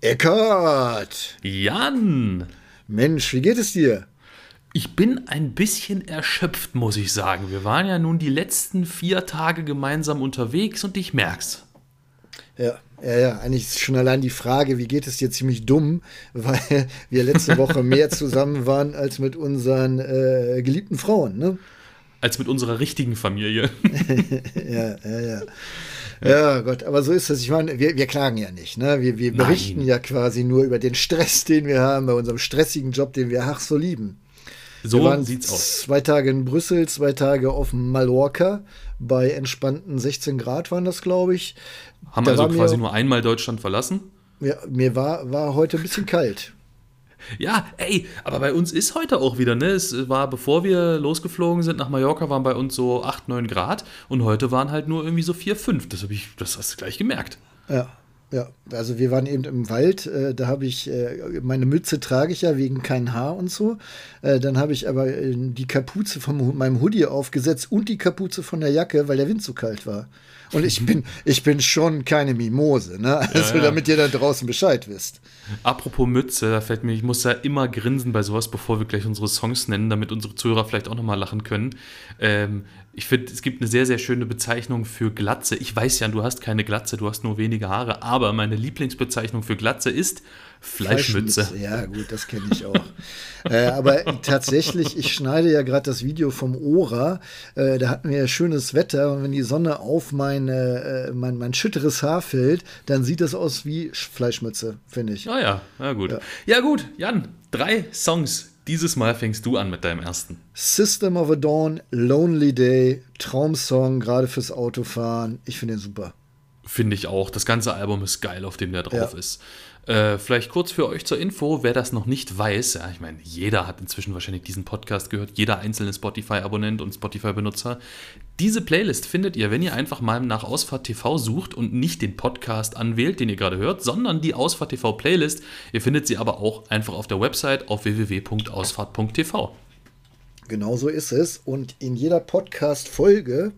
Eckart! Jan! Mensch, wie geht es dir? Ich bin ein bisschen erschöpft, muss ich sagen. Wir waren ja nun die letzten vier Tage gemeinsam unterwegs und ich merk's. Ja, ja, ja, eigentlich ist schon allein die Frage, wie geht es dir ziemlich dumm, weil wir letzte Woche mehr zusammen waren als mit unseren äh, geliebten Frauen, ne? Als mit unserer richtigen Familie. ja, ja, ja. Ja, Gott, aber so ist es. Ich meine, wir, wir klagen ja nicht. Ne? Wir, wir berichten Nein. ja quasi nur über den Stress, den wir haben, bei unserem stressigen Job, den wir ach so lieben. So wir waren sieht's aus. Zwei Tage in Brüssel, zwei Tage auf Mallorca. Bei entspannten 16 Grad waren das, glaube ich. Haben da also quasi nur einmal Deutschland verlassen? Ja, mir war, war heute ein bisschen kalt. Ja, ey, aber bei uns ist heute auch wieder, ne? Es war, bevor wir losgeflogen sind nach Mallorca, waren bei uns so 8, 9 Grad und heute waren halt nur irgendwie so 4, 5. Das habe ich, das hast du gleich gemerkt. Ja, ja, also wir waren eben im Wald, äh, da habe ich, äh, meine Mütze trage ich ja wegen kein Haar und so. Äh, dann habe ich aber äh, die Kapuze von meinem Hoodie aufgesetzt und die Kapuze von der Jacke, weil der Wind zu kalt war. Und ich bin, ich bin schon keine Mimose, ne? Also ja, ja. damit ihr da draußen Bescheid wisst. Apropos Mütze, da fällt mir, ich muss da immer grinsen bei sowas, bevor wir gleich unsere Songs nennen, damit unsere Zuhörer vielleicht auch nochmal lachen können. Ähm, ich finde, es gibt eine sehr, sehr schöne Bezeichnung für Glatze. Ich weiß ja, du hast keine Glatze, du hast nur wenige Haare, aber meine Lieblingsbezeichnung für Glatze ist Fleischmütze. Fleischmütze. Ja, gut, das kenne ich auch. äh, aber tatsächlich, ich schneide ja gerade das Video vom Ora. Äh, da hatten wir ja schönes Wetter und wenn die Sonne auf meine, äh, mein, mein schütteres Haar fällt, dann sieht das aus wie Fleischmütze, finde ich. Ah ja, ja gut. Ja. ja gut, Jan, drei Songs, dieses Mal fängst du an mit deinem ersten. System of a Dawn, Lonely Day, Traumsong, gerade fürs Autofahren. Ich finde den super. Finde ich auch. Das ganze Album ist geil, auf dem der drauf ja. ist. Äh, vielleicht kurz für euch zur Info, wer das noch nicht weiß, ja, ich meine, jeder hat inzwischen wahrscheinlich diesen Podcast gehört, jeder einzelne Spotify-Abonnent und Spotify-Benutzer. Diese Playlist findet ihr, wenn ihr einfach mal nach Ausfahrt TV sucht und nicht den Podcast anwählt, den ihr gerade hört, sondern die Ausfahrt TV Playlist. Ihr findet sie aber auch einfach auf der Website auf www.ausfahrt.tv. Genau so ist es. Und in jeder Podcast-Folge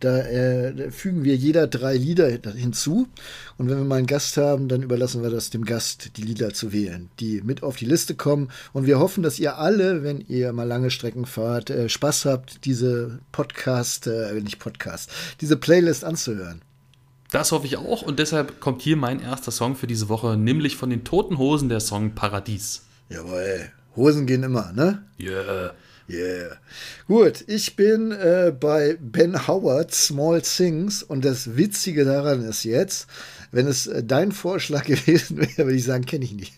da äh, fügen wir jeder drei Lieder hinzu. Und wenn wir mal einen Gast haben, dann überlassen wir das dem Gast, die Lieder zu wählen, die mit auf die Liste kommen. Und wir hoffen, dass ihr alle, wenn ihr mal lange Strecken fahrt, äh, Spaß habt, diese Podcast, äh, nicht Podcast, diese Playlist anzuhören. Das hoffe ich auch. Und deshalb kommt hier mein erster Song für diese Woche, nämlich von den Toten Hosen der Song Paradies. Jawohl. Hosen gehen immer, ne? Yeah. Yeah. Gut, ich bin äh, bei Ben Howard, Small Things. Und das Witzige daran ist jetzt, wenn es äh, dein Vorschlag gewesen wäre, würde ich sagen, kenne ich nicht.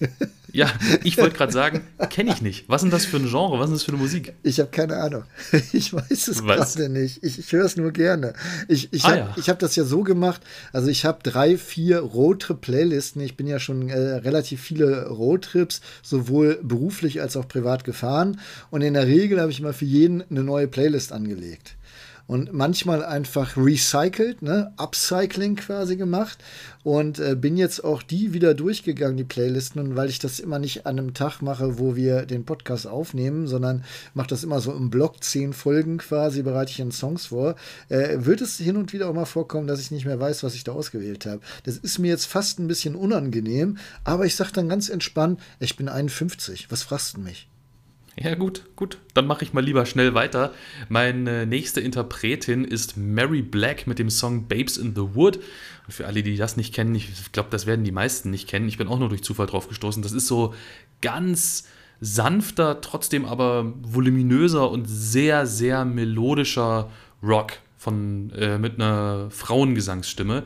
Ja, ich wollte gerade sagen, kenne ich nicht. Was ist denn das für ein Genre? Was ist das für eine Musik? Ich habe keine Ahnung. Ich weiß es gerade nicht. Ich, ich höre es nur gerne. Ich, ich ah, habe ja. hab das ja so gemacht. Also ich habe drei, vier Roadtrip-Playlisten. Ich bin ja schon äh, relativ viele Roadtrips, sowohl beruflich als auch privat gefahren. Und in der Regel habe ich immer für jeden eine neue Playlist angelegt und manchmal einfach recycelt, ne, Upcycling quasi gemacht und äh, bin jetzt auch die wieder durchgegangen, die Playlisten, und weil ich das immer nicht an einem Tag mache, wo wir den Podcast aufnehmen, sondern mache das immer so im Blog, zehn Folgen quasi, bereite ich in Songs vor, äh, wird es hin und wieder auch mal vorkommen, dass ich nicht mehr weiß, was ich da ausgewählt habe. Das ist mir jetzt fast ein bisschen unangenehm, aber ich sage dann ganz entspannt, ich bin 51, was fragst du mich? Ja, gut, gut. Dann mache ich mal lieber schnell weiter. Meine nächste Interpretin ist Mary Black mit dem Song Babes in the Wood. Und für alle, die das nicht kennen, ich glaube, das werden die meisten nicht kennen. Ich bin auch nur durch Zufall drauf gestoßen. Das ist so ganz sanfter, trotzdem aber voluminöser und sehr, sehr melodischer Rock von, äh, mit einer Frauengesangsstimme.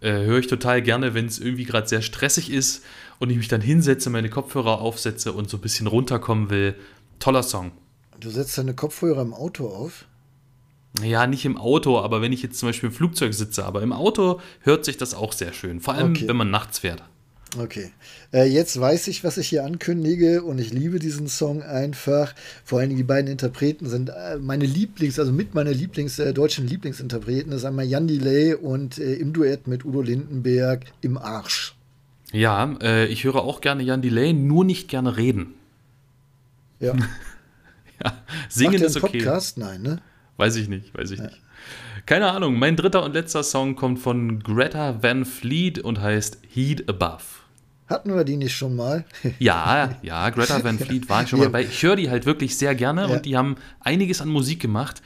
Äh, Höre ich total gerne, wenn es irgendwie gerade sehr stressig ist und ich mich dann hinsetze, meine Kopfhörer aufsetze und so ein bisschen runterkommen will Toller Song. Du setzt deine Kopfhörer im Auto auf? Ja, nicht im Auto, aber wenn ich jetzt zum Beispiel im Flugzeug sitze, aber im Auto hört sich das auch sehr schön. Vor allem, okay. wenn man nachts fährt. Okay. Äh, jetzt weiß ich, was ich hier ankündige und ich liebe diesen Song einfach. Vor allen Dingen die beiden Interpreten sind äh, meine Lieblings-, also mit meiner Lieblings-, äh, deutschen Lieblingsinterpreten. Das ist einmal Jan Delay und äh, im Duett mit Udo Lindenberg im Arsch. Ja, äh, ich höre auch gerne Jan Delay, nur nicht gerne reden. Ja. ja. Singen ist okay. Podcast? Nein, ne? Weiß ich nicht, weiß ich ja. nicht. Keine Ahnung. Mein dritter und letzter Song kommt von Greta Van Fleet und heißt Heat Above. Hatten wir die nicht schon mal? ja, ja, Greta Van Fleet war ich schon mal dabei. Ich höre die halt wirklich sehr gerne ja. und die haben einiges an Musik gemacht.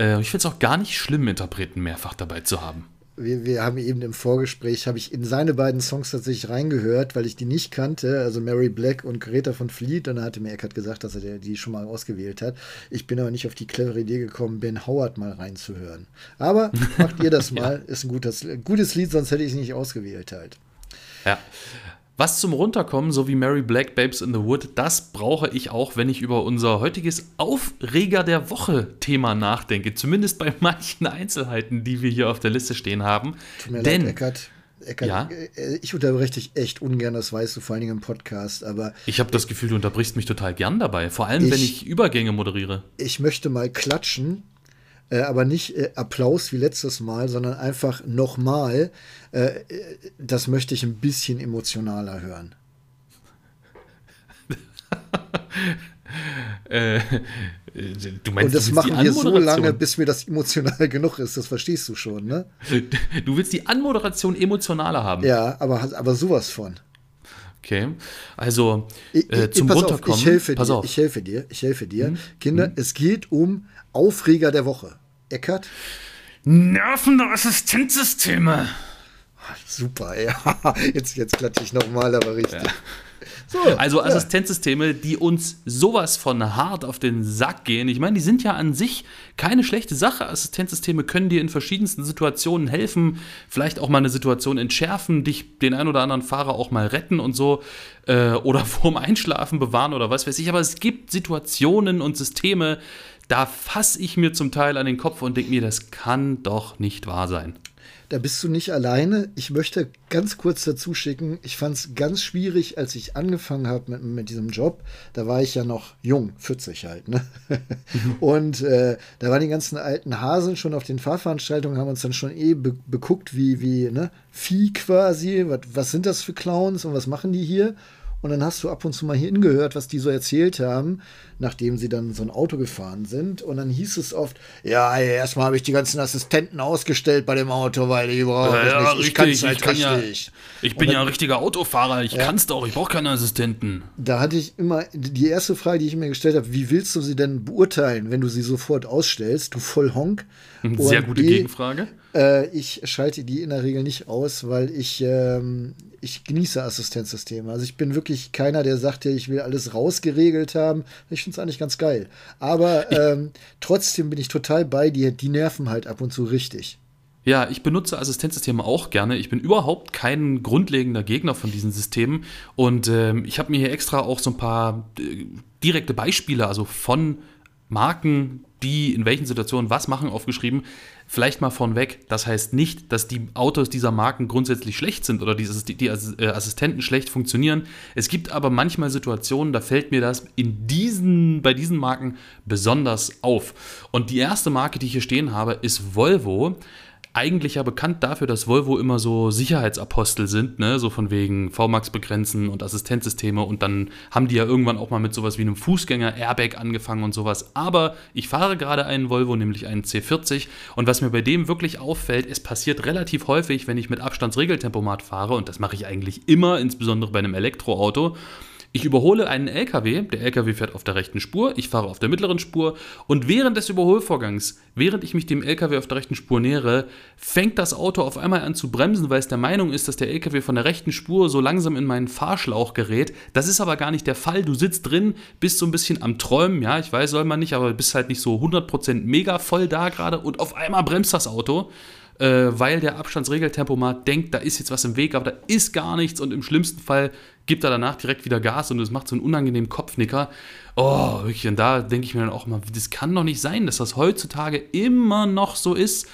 Äh, ich finde es auch gar nicht schlimm, Interpreten mehrfach dabei zu haben wir, wir haben eben im Vorgespräch, habe ich in seine beiden Songs tatsächlich reingehört, weil ich die nicht kannte, also Mary Black und Greta von Fleet. Und dann hatte mir Eckert gesagt, dass er die schon mal ausgewählt hat. Ich bin aber nicht auf die clevere Idee gekommen, Ben Howard mal reinzuhören. Aber macht ihr das mal, ja. ist ein gutes, gutes Lied, sonst hätte ich es nicht ausgewählt halt. Ja. Was zum Runterkommen, so wie Mary Black Babes in the Wood, das brauche ich auch, wenn ich über unser heutiges Aufreger der Woche Thema nachdenke. Zumindest bei manchen Einzelheiten, die wir hier auf der Liste stehen haben. Tut mir Denn, leid, Eckert. Eckert, ja? Äh, ich unterbreche dich echt ungern, das weißt du, vor allen Dingen im Podcast, aber. Ich habe das Gefühl, du unterbrichst mich total gern dabei, vor allem ich, wenn ich Übergänge moderiere. Ich möchte mal klatschen, äh, aber nicht äh, Applaus wie letztes Mal, sondern einfach nochmal. Äh, das möchte ich ein bisschen emotionaler hören. äh, du meinst, Und das machen wir so lange, bis mir das emotional genug ist. Das verstehst du schon, ne? Du willst die Anmoderation emotionaler haben. Ja, aber, aber sowas von. Okay, also äh, zum Runterkommen. Auf, ich helfe dir. Auf. Ich helfe dir. Ich helfe dir. Mhm. Kinder, mhm. es geht um Aufreger der Woche. Eckert? Nervende Assistenzsysteme. Super, ja. Jetzt, jetzt klatsche ich nochmal, aber richtig. Ja. So, also Assistenzsysteme, die uns sowas von hart auf den Sack gehen. Ich meine, die sind ja an sich keine schlechte Sache. Assistenzsysteme können dir in verschiedensten Situationen helfen, vielleicht auch mal eine Situation entschärfen, dich den ein oder anderen Fahrer auch mal retten und so äh, oder vorm Einschlafen bewahren oder was weiß ich. Aber es gibt Situationen und Systeme, da fasse ich mir zum Teil an den Kopf und denke mir, das kann doch nicht wahr sein. Da bist du nicht alleine. Ich möchte ganz kurz dazu schicken, ich fand es ganz schwierig, als ich angefangen habe mit, mit, diesem Job. Da war ich ja noch jung, 40 halt. Ne? Und äh, da waren die ganzen alten Hasen schon auf den Fahrveranstaltungen, haben uns dann schon eh be beguckt, wie, wie ne? Vieh quasi. Was, was sind das für Clowns und was machen die hier? Und dann hast du ab und zu mal hier hingehört, was die so erzählt haben, nachdem sie dann so ein Auto gefahren sind. Und dann hieß es oft, ja, erstmal habe ich die ganzen Assistenten ausgestellt bei dem Auto, weil die brauche ja, ja, nicht. Ich kann es halt richtig. Ja, ich bin dann, ja ein richtiger Autofahrer, ich ja, kann es doch, ich brauche keine Assistenten. Da hatte ich immer die erste Frage, die ich mir gestellt habe, wie willst du sie denn beurteilen, wenn du sie sofort ausstellst, du Vollhonk? Sehr gute B, Gegenfrage. Äh, ich schalte die in der Regel nicht aus, weil ich, ähm, ich genieße Assistenzsysteme. Also ich bin wirklich keiner, der sagt, ja, ich will alles rausgeregelt haben. Ich finde es eigentlich ganz geil. Aber ähm, trotzdem bin ich total bei dir. Die nerven halt ab und zu richtig. Ja, ich benutze Assistenzsysteme auch gerne. Ich bin überhaupt kein grundlegender Gegner von diesen Systemen. Und ähm, ich habe mir hier extra auch so ein paar äh, direkte Beispiele, also von Marken, die in welchen Situationen was machen, aufgeschrieben. Vielleicht mal vornweg, das heißt nicht, dass die Autos dieser Marken grundsätzlich schlecht sind oder die, die äh, Assistenten schlecht funktionieren. Es gibt aber manchmal Situationen, da fällt mir das in diesen, bei diesen Marken besonders auf. Und die erste Marke, die ich hier stehen habe, ist Volvo eigentlich ja bekannt dafür, dass Volvo immer so Sicherheitsapostel sind, ne? so von wegen VMAX begrenzen und Assistenzsysteme und dann haben die ja irgendwann auch mal mit sowas wie einem Fußgänger-Airbag angefangen und sowas. Aber ich fahre gerade einen Volvo, nämlich einen C40 und was mir bei dem wirklich auffällt, es passiert relativ häufig, wenn ich mit Abstandsregeltempomat fahre und das mache ich eigentlich immer, insbesondere bei einem Elektroauto, ich überhole einen LKW, der LKW fährt auf der rechten Spur, ich fahre auf der mittleren Spur und während des Überholvorgangs, während ich mich dem LKW auf der rechten Spur nähere, fängt das Auto auf einmal an zu bremsen, weil es der Meinung ist, dass der LKW von der rechten Spur so langsam in meinen Fahrschlauch gerät. Das ist aber gar nicht der Fall. Du sitzt drin, bist so ein bisschen am Träumen, ja, ich weiß, soll man nicht, aber bist halt nicht so 100% mega voll da gerade und auf einmal bremst das Auto äh, weil der Abstandsregeltempomat denkt, da ist jetzt was im Weg, aber da ist gar nichts und im schlimmsten Fall gibt er danach direkt wieder Gas und es macht so einen unangenehmen Kopfnicker. Oh, wirklich, und da denke ich mir dann auch mal, das kann doch nicht sein, dass das heutzutage immer noch so ist.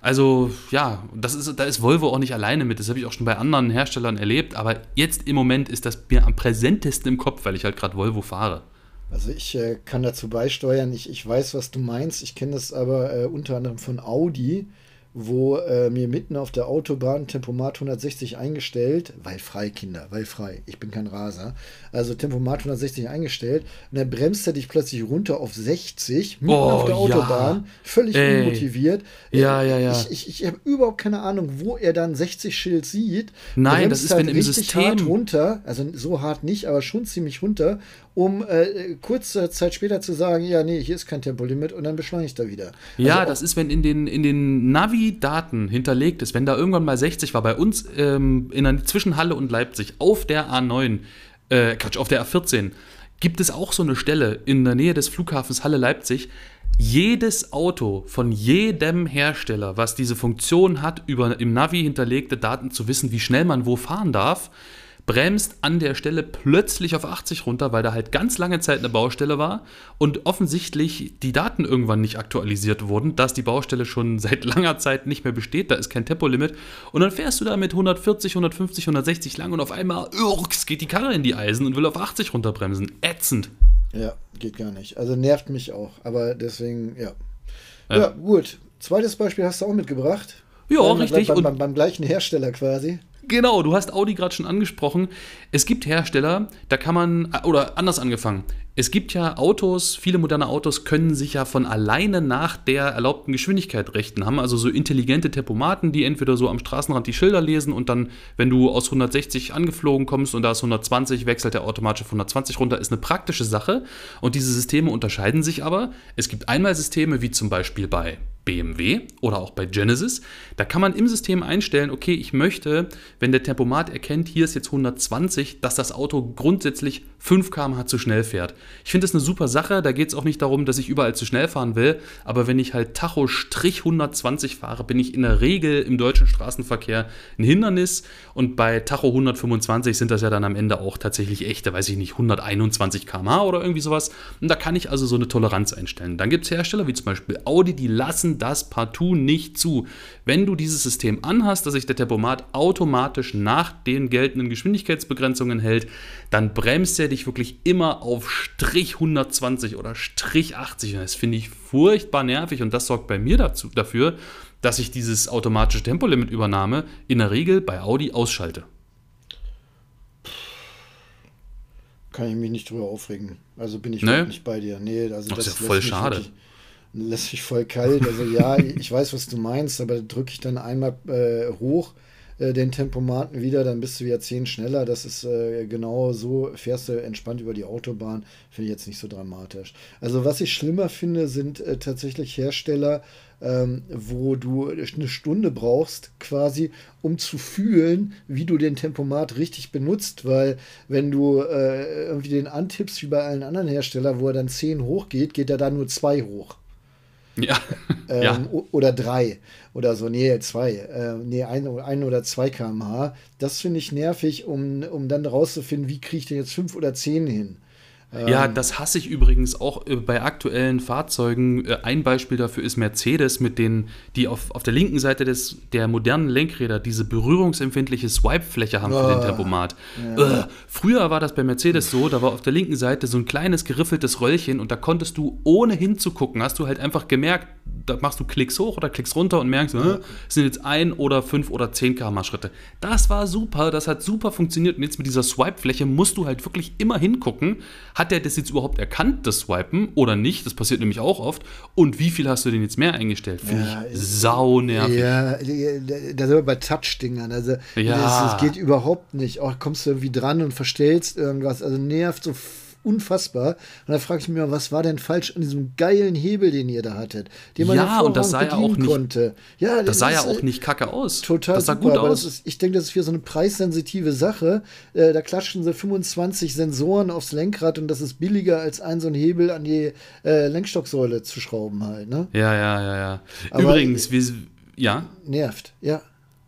Also ja, das ist, da ist Volvo auch nicht alleine mit. Das habe ich auch schon bei anderen Herstellern erlebt. Aber jetzt im Moment ist das mir am präsentesten im Kopf, weil ich halt gerade Volvo fahre. Also ich äh, kann dazu beisteuern. Ich, ich weiß, was du meinst. Ich kenne das aber äh, unter anderem von Audi wo äh, mir mitten auf der Autobahn Tempomat 160 eingestellt, weil frei, Kinder, weil frei, ich bin kein Raser, also Tempomat 160 eingestellt und dann bremst er dich plötzlich runter auf 60, mitten oh, auf der Autobahn, ja. völlig Ey. unmotiviert. Ja, ja, ja. Ich, ich, ich habe überhaupt keine Ahnung, wo er dann 60-Schild sieht. Nein, das ist, halt wenn im System. hart runter, also so hart nicht, aber schon ziemlich runter um äh, kurze Zeit später zu sagen, ja, nee, hier ist kein Tempolimit und dann beschleunigt er wieder. Ja, also das ist, wenn in den, in den Navi-Daten hinterlegt ist, wenn da irgendwann mal 60 war, bei uns ähm, in der Zwischenhalle und Leipzig auf der A9, äh, Quatsch, auf der A14, gibt es auch so eine Stelle in der Nähe des Flughafens Halle-Leipzig. Jedes Auto von jedem Hersteller, was diese Funktion hat, über im Navi hinterlegte Daten zu wissen, wie schnell man wo fahren darf, bremst an der Stelle plötzlich auf 80 runter, weil da halt ganz lange Zeit eine Baustelle war und offensichtlich die Daten irgendwann nicht aktualisiert wurden, dass die Baustelle schon seit langer Zeit nicht mehr besteht, da ist kein Tempolimit und dann fährst du da mit 140, 150, 160 lang und auf einmal urks, geht die Karre in die Eisen und will auf 80 runterbremsen. Ätzend. Ja, geht gar nicht. Also nervt mich auch, aber deswegen, ja. Ja, ja gut. Zweites Beispiel hast du auch mitgebracht. Ja, richtig. Beim, beim, beim gleichen Hersteller quasi. Genau, du hast Audi gerade schon angesprochen. Es gibt Hersteller, da kann man, oder anders angefangen, es gibt ja Autos, viele moderne Autos können sich ja von alleine nach der erlaubten Geschwindigkeit richten, haben also so intelligente Tempomaten, die entweder so am Straßenrand die Schilder lesen und dann, wenn du aus 160 angeflogen kommst und da ist 120, wechselt der automatisch auf 120 runter, ist eine praktische Sache. Und diese Systeme unterscheiden sich aber. Es gibt einmal Systeme wie zum Beispiel bei BMW oder auch bei Genesis. Da kann man im System einstellen, okay, ich möchte, wenn der Tempomat erkennt, hier ist jetzt 120, dass das Auto grundsätzlich 5 km/h zu schnell fährt. Ich finde das eine super Sache, da geht es auch nicht darum, dass ich überall zu schnell fahren will, aber wenn ich halt Tacho Strich 120 fahre, bin ich in der Regel im deutschen Straßenverkehr ein Hindernis und bei Tacho 125 sind das ja dann am Ende auch tatsächlich echte, weiß ich nicht, 121 km/h oder irgendwie sowas. Und da kann ich also so eine Toleranz einstellen. Dann gibt es Hersteller wie zum Beispiel Audi, die lassen das partout nicht zu. Wenn du dieses System anhast, dass sich der Tempomat automatisch nach den geltenden Geschwindigkeitsbegrenzungen hält, dann bremst er dich wirklich immer auf Strich 120 oder Strich 80. Und das finde ich furchtbar nervig und das sorgt bei mir dazu, dafür, dass ich dieses automatische Tempolimit-Übernahme in der Regel bei Audi ausschalte. Kann ich mich nicht drüber aufregen. Also bin ich nee. nicht bei dir. Nee, also das, das ist ja voll schade. Wirklich, lässt mich voll kalt. Also ja, ich weiß, was du meinst, aber drücke ich dann einmal äh, hoch äh, den Tempomaten wieder, dann bist du wieder 10 schneller. Das ist äh, genau so, fährst du entspannt über die Autobahn, finde ich jetzt nicht so dramatisch. Also was ich schlimmer finde, sind äh, tatsächlich Hersteller, ähm, wo du eine Stunde brauchst, quasi, um zu fühlen, wie du den Tempomat richtig benutzt, weil wenn du äh, irgendwie den antippst wie bei allen anderen Herstellern, wo er dann 10 hochgeht, geht er da nur 2 hoch. Ja. Ähm, ja. Oder drei oder so. Nee, zwei. Äh, nee, ein, ein oder zwei km/h. Das finde ich nervig, um, um dann rauszufinden, wie kriege ich denn jetzt fünf oder zehn hin. Ja, ähm, das hasse ich übrigens auch äh, bei aktuellen Fahrzeugen. Äh, ein Beispiel dafür ist Mercedes, mit denen, die auf, auf der linken Seite des, der modernen Lenkräder diese berührungsempfindliche Swipe-Fläche haben oh, für den ah, Tempomat. Ja. Äh, früher war das bei Mercedes so, da war auf der linken Seite so ein kleines geriffeltes Röllchen und da konntest du ohne hinzugucken, hast du halt einfach gemerkt, da machst du Klicks hoch oder Klicks runter und merkst, ja. es sind jetzt ein oder fünf oder zehn km Schritte. Das war super, das hat super funktioniert und jetzt mit dieser Swipe-Fläche musst du halt wirklich immer hingucken, hat der das jetzt überhaupt erkannt, das Swipen oder nicht? Das passiert nämlich auch oft. Und wie viel hast du denn jetzt mehr eingestellt? Finde ja, ich sau nervig. Ja, da sind wir bei Touch-Dingern. Also, ja. das, das, geht überhaupt nicht. Auch kommst du irgendwie dran und verstellst irgendwas. Also nervt so unfassbar. Und da frage ich mich mal, was war denn falsch an diesem geilen Hebel, den ihr da hattet, den man ja, und das sah ja auch nicht, konnte. Ja, das, das sah ja auch nicht kacke aus. Total das sah super, gut aus. Ist, ich denke, das ist für so eine preissensitive Sache. Äh, da klatschen sie 25 Sensoren aufs Lenkrad und das ist billiger als ein so ein Hebel an die äh, Lenkstocksäule zu schrauben halt. Ne? Ja, ja, ja, ja. Übrigens, wir, ja. Nervt, ja.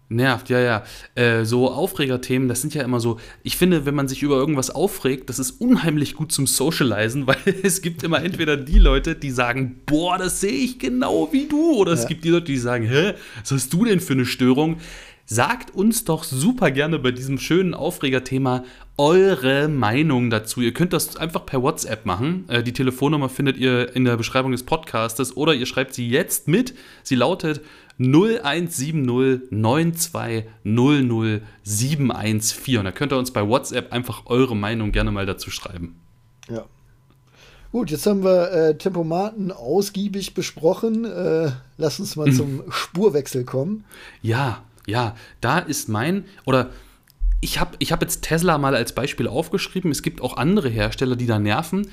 Nervt, ja, ja. Äh, so Aufregerthemen, das sind ja immer so, ich finde, wenn man sich über irgendwas aufregt, das ist unheimlich gut zum Socializen, weil es gibt immer entweder die Leute, die sagen, boah, das sehe ich genau wie du, oder ja. es gibt die Leute, die sagen, hä, was hast du denn für eine Störung? Sagt uns doch super gerne bei diesem schönen Aufregerthema eure Meinung dazu. Ihr könnt das einfach per WhatsApp machen. Äh, die Telefonnummer findet ihr in der Beschreibung des Podcastes oder ihr schreibt sie jetzt mit. Sie lautet 0170 9200 714. Und da könnt ihr uns bei WhatsApp einfach eure Meinung gerne mal dazu schreiben. Ja. Gut, jetzt haben wir äh, Tempomaten ausgiebig besprochen. Äh, lass uns mal mhm. zum Spurwechsel kommen. Ja, ja, da ist mein, oder ich habe ich hab jetzt Tesla mal als Beispiel aufgeschrieben. Es gibt auch andere Hersteller, die da nerven.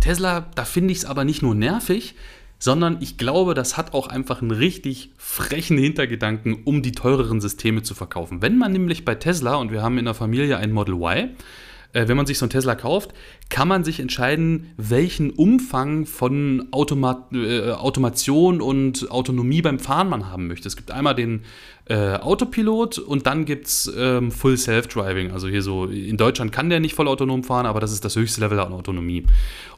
Tesla, da finde ich es aber nicht nur nervig, sondern ich glaube, das hat auch einfach einen richtig frechen Hintergedanken, um die teureren Systeme zu verkaufen. Wenn man nämlich bei Tesla, und wir haben in der Familie ein Model Y, äh, wenn man sich so einen Tesla kauft, kann man sich entscheiden, welchen Umfang von Automat äh, Automation und Autonomie beim Fahren man haben möchte. Es gibt einmal den äh, Autopilot und dann gibt es ähm, Full Self-Driving. Also hier so, in Deutschland kann der nicht voll autonom fahren, aber das ist das höchste Level an Autonomie.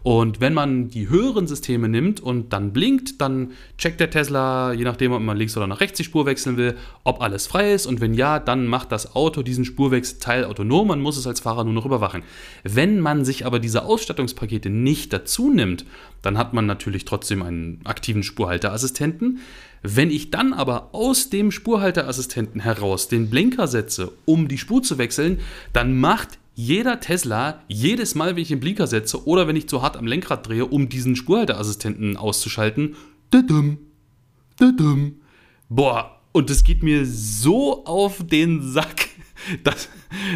Und wenn man die höheren Systeme nimmt und dann blinkt, dann checkt der Tesla, je nachdem, ob man links oder nach rechts die Spur wechseln will, ob alles frei ist. Und wenn ja, dann macht das Auto diesen Spurwechselteil autonom. Man muss es als Fahrer nur noch überwachen. Wenn man sich aber diese Ausstattungspakete nicht dazu nimmt, dann hat man natürlich trotzdem einen aktiven Spurhalteassistenten. Wenn ich dann aber aus dem Spurhalteassistenten heraus den Blinker setze, um die Spur zu wechseln, dann macht jeder Tesla jedes Mal, wenn ich den Blinker setze oder wenn ich zu hart am Lenkrad drehe, um diesen Spurhalteassistenten auszuschalten, düdüm. Boah, und das geht mir so auf den Sack, dass,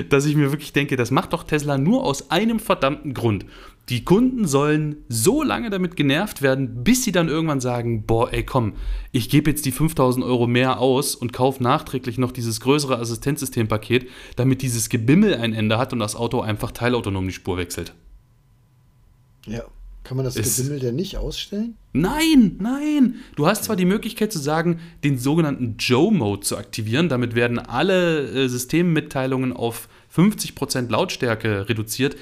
dass ich mir wirklich denke, das macht doch Tesla nur aus einem verdammten Grund. Die Kunden sollen so lange damit genervt werden, bis sie dann irgendwann sagen, boah, ey, komm, ich gebe jetzt die 5000 Euro mehr aus und kaufe nachträglich noch dieses größere Assistenzsystempaket, damit dieses Gebimmel ein Ende hat und das Auto einfach teilautonom die Spur wechselt. Ja. Kann man das es, Gebimmel denn nicht ausstellen? Nein, nein. Du hast zwar die Möglichkeit zu sagen, den sogenannten Joe-Mode zu aktivieren. Damit werden alle äh, Systemmitteilungen auf 50% Lautstärke reduziert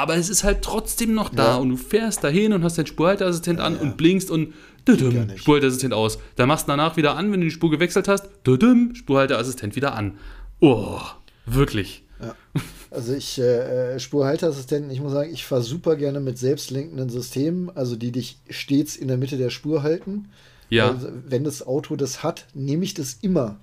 aber es ist halt trotzdem noch da ja. und du fährst dahin und hast deinen Spurhalteassistent ja, an ja. und blinkst und düdüm, Spurhalteassistent aus. Da machst du danach wieder an, wenn du die Spur gewechselt hast, düdüm, Spurhalteassistent wieder an. Oh, wirklich. Ja. Also ich, äh, äh, Spurhalteassistenten, ich muss sagen, ich fahre super gerne mit selbstlenkenden Systemen, also die dich stets in der Mitte der Spur halten. Ja. Also, wenn das Auto das hat, nehme ich das immer.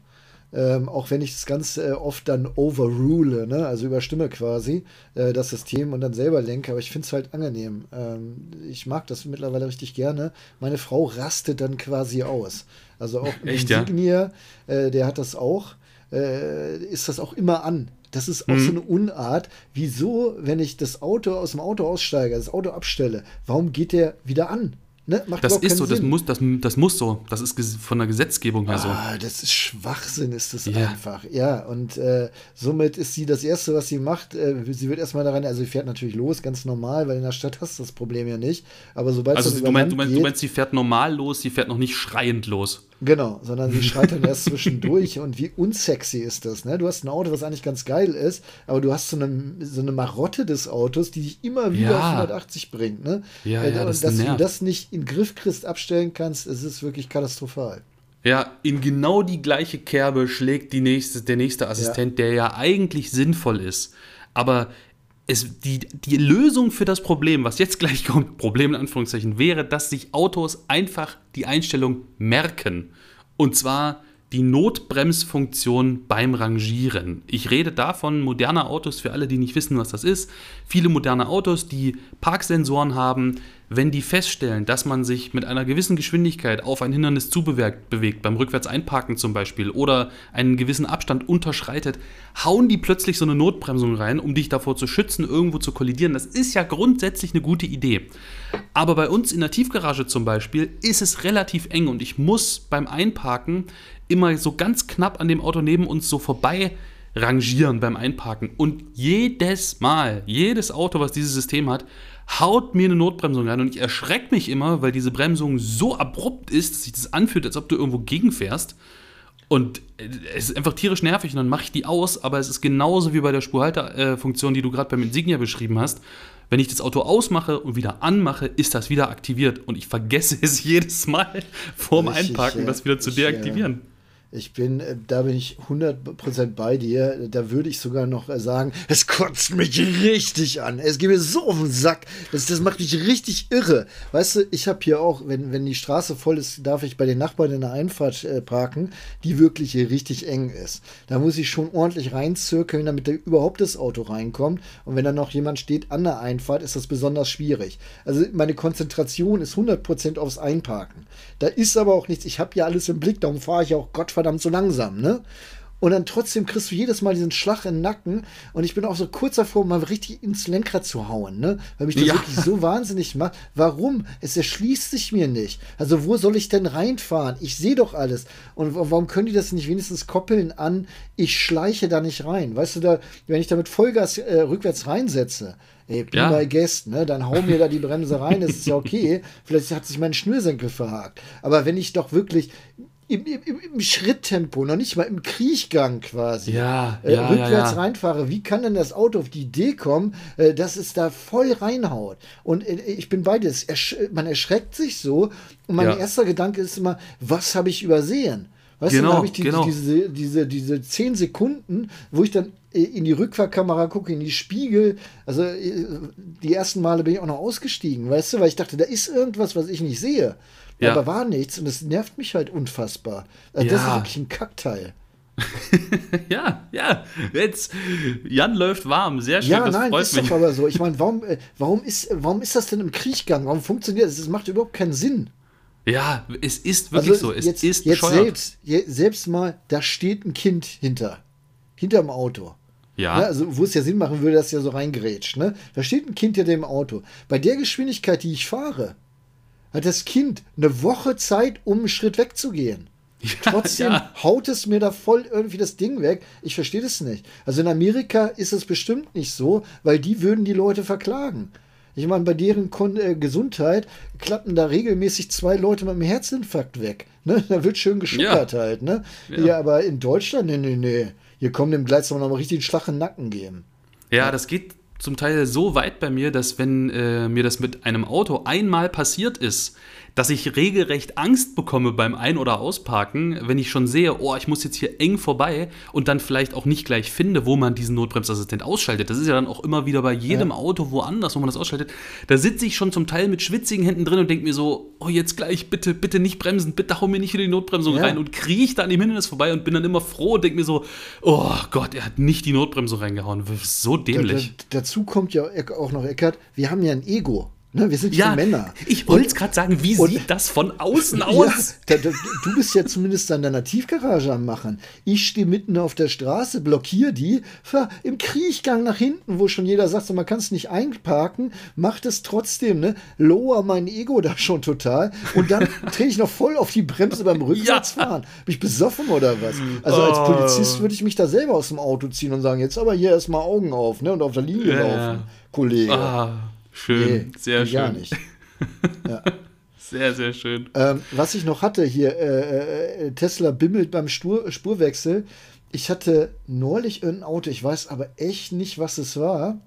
Ähm, auch wenn ich das ganz äh, oft dann overrule, ne? also überstimme quasi äh, das System und dann selber lenke, aber ich finde es halt angenehm. Ähm, ich mag das mittlerweile richtig gerne. Meine Frau rastet dann quasi aus. Also auch Echt, Insignia, ja? äh, der hat das auch, äh, ist das auch immer an. Das ist auch mhm. so eine Unart. Wieso, wenn ich das Auto aus dem Auto aussteige, das Auto abstelle, warum geht der wieder an? Ne? das ist so, das muss, das, das muss so. Das ist von der Gesetzgebung her so. Ah, das ist Schwachsinn, ist das yeah. einfach. Ja, und äh, somit ist sie das Erste, was sie macht. Äh, sie wird erstmal daran, also sie fährt natürlich los, ganz normal, weil in der Stadt hast du das Problem ja nicht. Aber sobald also, du meinst, du, meinst, geht, du meinst, sie fährt normal los, sie fährt noch nicht schreiend los. Genau, sondern sie schreit dann erst zwischendurch und wie unsexy ist das, ne? Du hast ein Auto, was eigentlich ganz geil ist, aber du hast so eine, so eine Marotte des Autos, die dich immer wieder ja. auf 180 bringt, ne? Ja, ja, das dass du das nicht in Griff kriegst, abstellen kannst, es ist wirklich katastrophal. Ja, in genau die gleiche Kerbe schlägt die nächste, der nächste Assistent, ja. der ja eigentlich sinnvoll ist. Aber es, die, die Lösung für das Problem, was jetzt gleich kommt, Problem in Anführungszeichen, wäre, dass sich Autos einfach die Einstellung merken. Und zwar die Notbremsfunktion beim Rangieren. Ich rede davon moderne Autos, für alle, die nicht wissen, was das ist. Viele moderne Autos, die Parksensoren haben, wenn die feststellen, dass man sich mit einer gewissen Geschwindigkeit auf ein Hindernis zubewegt, bewegt, beim Rückwärts-Einparken zum Beispiel, oder einen gewissen Abstand unterschreitet, hauen die plötzlich so eine Notbremsung rein, um dich davor zu schützen, irgendwo zu kollidieren. Das ist ja grundsätzlich eine gute Idee. Aber bei uns in der Tiefgarage zum Beispiel ist es relativ eng und ich muss beim Einparken immer so ganz knapp an dem Auto neben uns so vorbei rangieren beim Einparken. Und jedes Mal, jedes Auto, was dieses System hat, haut mir eine Notbremsung rein und ich erschrecke mich immer, weil diese Bremsung so abrupt ist, dass sich das anfühlt, als ob du irgendwo gegenfährst. Und es ist einfach tierisch nervig und dann mache ich die aus, aber es ist genauso wie bei der Spurhalterfunktion, die du gerade beim Insignia beschrieben hast. Wenn ich das Auto ausmache und wieder anmache, ist das wieder aktiviert und ich vergesse es jedes Mal vorm Einparken, das wieder zu deaktivieren. Ich bin, äh, da bin ich 100% bei dir. Da würde ich sogar noch äh, sagen, es kotzt mich richtig an. Es geht mir so auf den Sack. Das, das macht mich richtig irre. Weißt du, ich habe hier auch, wenn, wenn die Straße voll ist, darf ich bei den Nachbarn in der Einfahrt äh, parken, die wirklich hier richtig eng ist. Da muss ich schon ordentlich reinzirkeln, damit da überhaupt das Auto reinkommt. Und wenn da noch jemand steht an der Einfahrt, ist das besonders schwierig. Also meine Konzentration ist 100% aufs Einparken. Da ist aber auch nichts. Ich habe ja alles im Blick, darum fahre ich auch Gott verdammt so langsam, ne? Und dann trotzdem kriegst du jedes Mal diesen Schlag in den Nacken. Und ich bin auch so kurz davor, mal richtig ins Lenkrad zu hauen, ne? Weil mich das ja. wirklich so wahnsinnig macht. Warum? Es erschließt sich mir nicht. Also, wo soll ich denn reinfahren? Ich sehe doch alles. Und warum können die das nicht wenigstens koppeln an, ich schleiche da nicht rein? Weißt du, da, wenn ich da mit Vollgas äh, rückwärts reinsetze, ey, be ja. my guest, ne? Dann hau mir da die Bremse rein, das ist ja okay. Vielleicht hat sich mein Schnürsenkel verhakt. Aber wenn ich doch wirklich im, im, im, Schritttempo, noch nicht mal im Kriechgang quasi, ja, äh, ja, rückwärts ja, reinfahre, wie kann denn das Auto auf die Idee kommen, äh, dass es da voll reinhaut? Und äh, ich bin bei dir, ersch man erschreckt sich so und mein erster Gedanke ist immer, was habe ich übersehen? Weißt genau, du, habe ich die, genau. diese, diese, diese zehn Sekunden, wo ich dann in die Rückfahrkamera gucke, in die Spiegel. Also äh, die ersten Male bin ich auch noch ausgestiegen, weißt du, weil ich dachte, da ist irgendwas, was ich nicht sehe. Ja. Aber war nichts und das nervt mich halt unfassbar. Also ja. Das ist wirklich ein Kackteil. ja, ja, jetzt Jan läuft warm, sehr schön. Ja, nein, ist mich. doch aber so. Ich meine, warum, äh, warum, ist, warum ist das denn im Kriechgang? Warum funktioniert das? Das macht überhaupt keinen Sinn. Ja, es ist wirklich also so. Es jetzt, ist jetzt selbst, selbst mal, da steht ein Kind hinter, hinter dem Auto. Ja. Ne, also, wo es ja Sinn machen würde, dass ja so reingrätscht. Ne? Da steht ein Kind hinter dem Auto. Bei der Geschwindigkeit, die ich fahre, hat das Kind eine Woche Zeit, um einen Schritt wegzugehen. Ja, Trotzdem ja. haut es mir da voll irgendwie das Ding weg. Ich verstehe das nicht. Also in Amerika ist es bestimmt nicht so, weil die würden die Leute verklagen. Ich meine, bei deren Kon äh, Gesundheit klappen da regelmäßig zwei Leute mit einem Herzinfarkt weg. Ne? Da wird schön geschuckert ja. halt. Ne? Ja. ja. aber in Deutschland, nee, nee, nee. Hier kommen dem gleich noch mal richtig einen Schlag in den Nacken geben. Ja, das geht zum Teil so weit bei mir, dass wenn äh, mir das mit einem Auto einmal passiert ist, dass ich regelrecht Angst bekomme beim Ein- oder Ausparken, wenn ich schon sehe, oh, ich muss jetzt hier eng vorbei und dann vielleicht auch nicht gleich finde, wo man diesen Notbremsassistent ausschaltet. Das ist ja dann auch immer wieder bei jedem ja. Auto woanders, wo man das ausschaltet. Da sitze ich schon zum Teil mit schwitzigen Händen drin und denke mir so, oh, jetzt gleich bitte, bitte nicht bremsen, bitte hau mir nicht wieder die Notbremsung ja. rein und kriege da an dem Hindernis vorbei und bin dann immer froh und denke mir so, oh Gott, er hat nicht die Notbremsung reingehauen. So dämlich. Da, da, dazu kommt ja auch noch, Eckert, wir haben ja ein Ego. Ne, wir sind ja, Männer. Ich wollte es gerade sagen, wie und, sieht das von außen aus? Ja, da, da, du bist ja zumindest an deiner Tiefgarage am Machen. Ich stehe mitten auf der Straße, blockiere die, fahr im Kriechgang nach hinten, wo schon jeder sagt, so, man kann es nicht einparken, macht es trotzdem, ne? Lower mein Ego da schon total. Und dann drehe ich noch voll auf die Bremse beim Rückwärtsfahren. Ja. Bin ich besoffen oder was? Also oh. als Polizist würde ich mich da selber aus dem Auto ziehen und sagen, jetzt aber hier erstmal Augen auf, ne? Und auf der Linie ja. laufen, Kollege. Ah. Schön, nee, sehr schön. Gar nicht. Ja. Sehr, sehr schön. Ähm, was ich noch hatte hier, äh, äh, Tesla bimmelt beim Spur, Spurwechsel. Ich hatte neulich ein Auto, ich weiß aber echt nicht, was es war.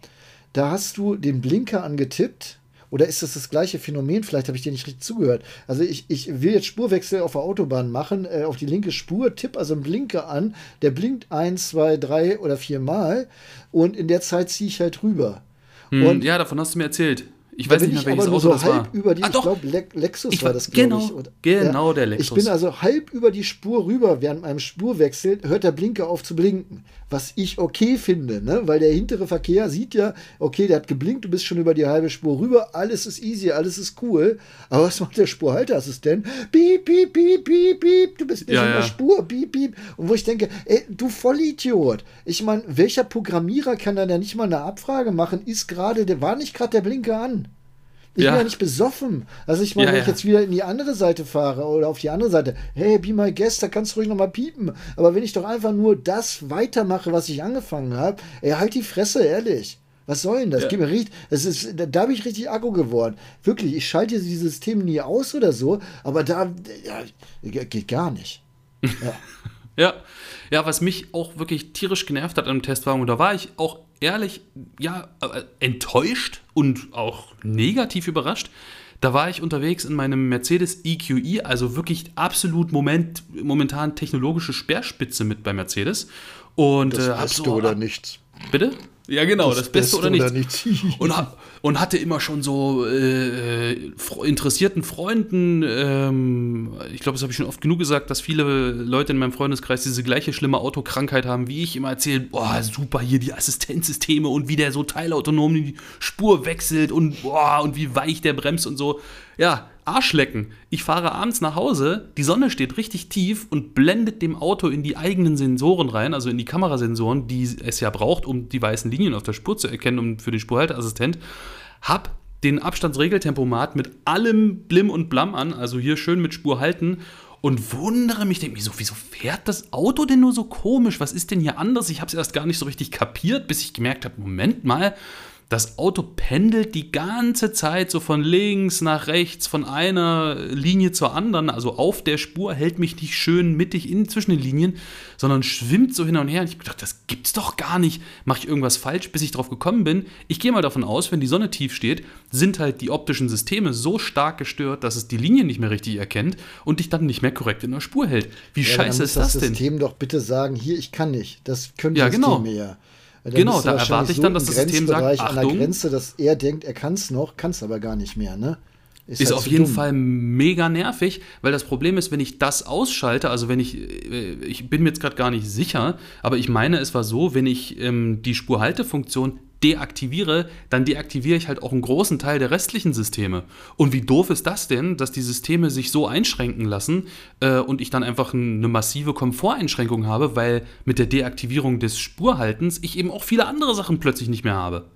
Da hast du den Blinker angetippt. Oder ist das das gleiche Phänomen? Vielleicht habe ich dir nicht richtig zugehört. Also ich, ich will jetzt Spurwechsel auf der Autobahn machen, äh, auf die linke Spur, tipp also einen Blinker an, der blinkt ein, zwei, drei oder vier Mal und in der Zeit ziehe ich halt rüber. Hm, und ja, davon hast du mir erzählt. Ich weiß nicht mehr, welches Auto so das halb war. Über die, ah, ich glaube, Le Lexus ich war das, genau, ich. Oder, genau ja, der Lexus. Ich bin also halb über die Spur rüber, während meinem Spurwechsel hört der Blinker auf zu blinken. Was ich okay finde, ne? weil der hintere Verkehr sieht ja, okay, der hat geblinkt, du bist schon über die halbe Spur rüber, alles ist easy, alles ist cool. Aber was macht der Spurhalteassistent? Piep, piep, piep, piep, piep, du bist nicht ja, in der ja. Spur, piep, piep. Und wo ich denke, ey, du Vollidiot. Ich meine, welcher Programmierer kann dann ja nicht mal eine Abfrage machen? Ist gerade, der war nicht gerade der Blinker an? Ich ja. bin ja nicht besoffen. Also ich meine, ja, wenn ich jetzt wieder in die andere Seite fahre oder auf die andere Seite, hey, be my guest, da kannst du ruhig nochmal piepen. Aber wenn ich doch einfach nur das weitermache, was ich angefangen habe, ey, halt die Fresse, ehrlich. Was soll denn das? Ja. Gib mir richtig, das ist, da, da bin ich richtig Akku geworden. Wirklich, ich schalte dieses System nie aus oder so, aber da ja, geht gar nicht. Ja. ja. Ja, was mich auch wirklich tierisch genervt hat am Testwagen, und da war ich auch ehrlich, ja, enttäuscht und auch negativ überrascht, Da war ich unterwegs in meinem Mercedes EQE, also wirklich absolut moment, momentan technologische Speerspitze mit bei Mercedes. Und das äh, Beste so, oder nichts. Bitte? Ja, genau, das, das Beste, Beste, oder nichts. Oder nichts. und, und, hatte immer schon so äh, interessierten Freunden, ähm, ich glaube, das habe ich schon oft genug gesagt, dass viele Leute in meinem Freundeskreis diese gleiche schlimme Autokrankheit haben, wie ich immer erzählt, boah, super, hier die Assistenzsysteme und wie der so teilautonom die Spur wechselt und boah, und wie weich der bremst und so. Ja, Arschlecken. Ich fahre abends nach Hause, die Sonne steht richtig tief und blendet dem Auto in die eigenen Sensoren rein, also in die Kamerasensoren, die es ja braucht, um die weißen Linien auf der Spur zu erkennen, um für den Spurhalteassistent. Hab den Abstandsregeltempomat mit allem Blim und Blam an, also hier schön mit Spur halten und wundere mich, denke mir so, wieso fährt das Auto denn nur so komisch? Was ist denn hier anders? Ich habe es erst gar nicht so richtig kapiert, bis ich gemerkt habe, Moment mal, das Auto pendelt die ganze Zeit so von links nach rechts, von einer Linie zur anderen, also auf der Spur, hält mich nicht schön mittig in zwischen den Linien, sondern schwimmt so hin und her. Und ich dachte, das gibt's doch gar nicht. Mache ich irgendwas falsch, bis ich drauf gekommen bin? Ich gehe mal davon aus, wenn die Sonne tief steht, sind halt die optischen Systeme so stark gestört, dass es die Linien nicht mehr richtig erkennt und dich dann nicht mehr korrekt in der Spur hält. Wie ja, scheiße ist das, das denn? Das System doch bitte sagen, hier, ich kann nicht. Das können ja, genau. Systeme ja. Dann genau, da erwarte ich so dann, dass das System sagt, Achtung. an der Grenze, dass er denkt, er kann es noch, kann es aber gar nicht mehr, ne? Ist, ist halt auf so jeden dumm. Fall mega nervig, weil das Problem ist, wenn ich das ausschalte, also wenn ich, äh, ich bin mir jetzt gerade gar nicht sicher, aber ich meine, es war so, wenn ich ähm, die Spurhaltefunktion deaktiviere, dann deaktiviere ich halt auch einen großen Teil der restlichen Systeme. Und wie doof ist das denn, dass die Systeme sich so einschränken lassen äh, und ich dann einfach eine massive Komforteinschränkung habe, weil mit der Deaktivierung des Spurhaltens ich eben auch viele andere Sachen plötzlich nicht mehr habe.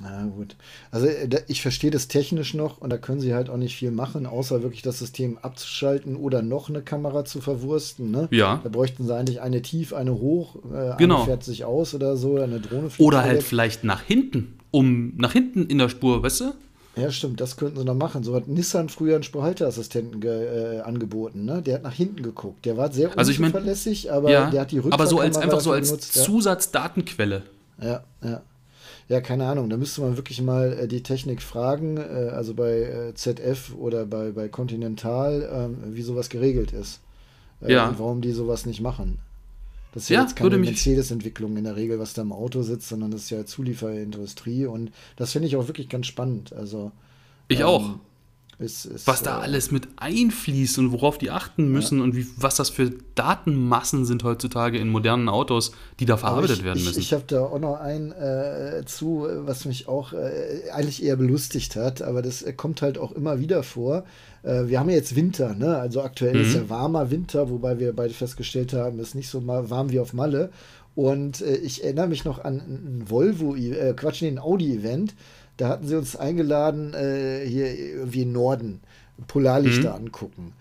Na gut. Also äh, ich verstehe das technisch noch und da können sie halt auch nicht viel machen, außer wirklich das System abzuschalten oder noch eine Kamera zu verwursten. Ne? Ja. Da bräuchten sie eigentlich eine tief, eine hoch, äh, genau. eine fährt sich aus oder so, eine Drohne fliegt. Oder halt weg. vielleicht nach hinten, um nach hinten in der Spur, weißt du? Ja, stimmt, das könnten sie noch machen. So hat Nissan früher einen Spurhalteassistenten äh, angeboten, ne? Der hat nach hinten geguckt. Der war sehr also unzuverlässig, ich mein, aber ja, der hat die Aber so als einfach so als benutzt, Zusatzdatenquelle. Ja, ja. Ja, keine Ahnung. Da müsste man wirklich mal äh, die Technik fragen, äh, also bei äh, ZF oder bei, bei Continental, ähm, wie sowas geregelt ist. Äh, ja. Und warum die sowas nicht machen. Das ist ja, ja jetzt keine Mercedes-Entwicklung in der Regel, was da im Auto sitzt, sondern das ist ja Zulieferindustrie und das finde ich auch wirklich ganz spannend. Also ich ähm, auch. Ist, ist, was da äh, alles mit einfließt und worauf die achten müssen ja. und wie, was das für Datenmassen sind heutzutage in modernen Autos, die da verarbeitet ich, werden müssen. Ich, ich habe da auch noch ein äh, zu, was mich auch äh, eigentlich eher belustigt hat, aber das äh, kommt halt auch immer wieder vor. Äh, wir haben ja jetzt Winter, ne? also aktuell mhm. ist ja warmer Winter, wobei wir beide festgestellt haben, es ist nicht so warm wie auf Malle. Und äh, ich erinnere mich noch an ein Volvo, Quatsch, ein Audi-Event da hatten sie uns eingeladen, äh, hier irgendwie im Norden Polarlichter mhm. angucken.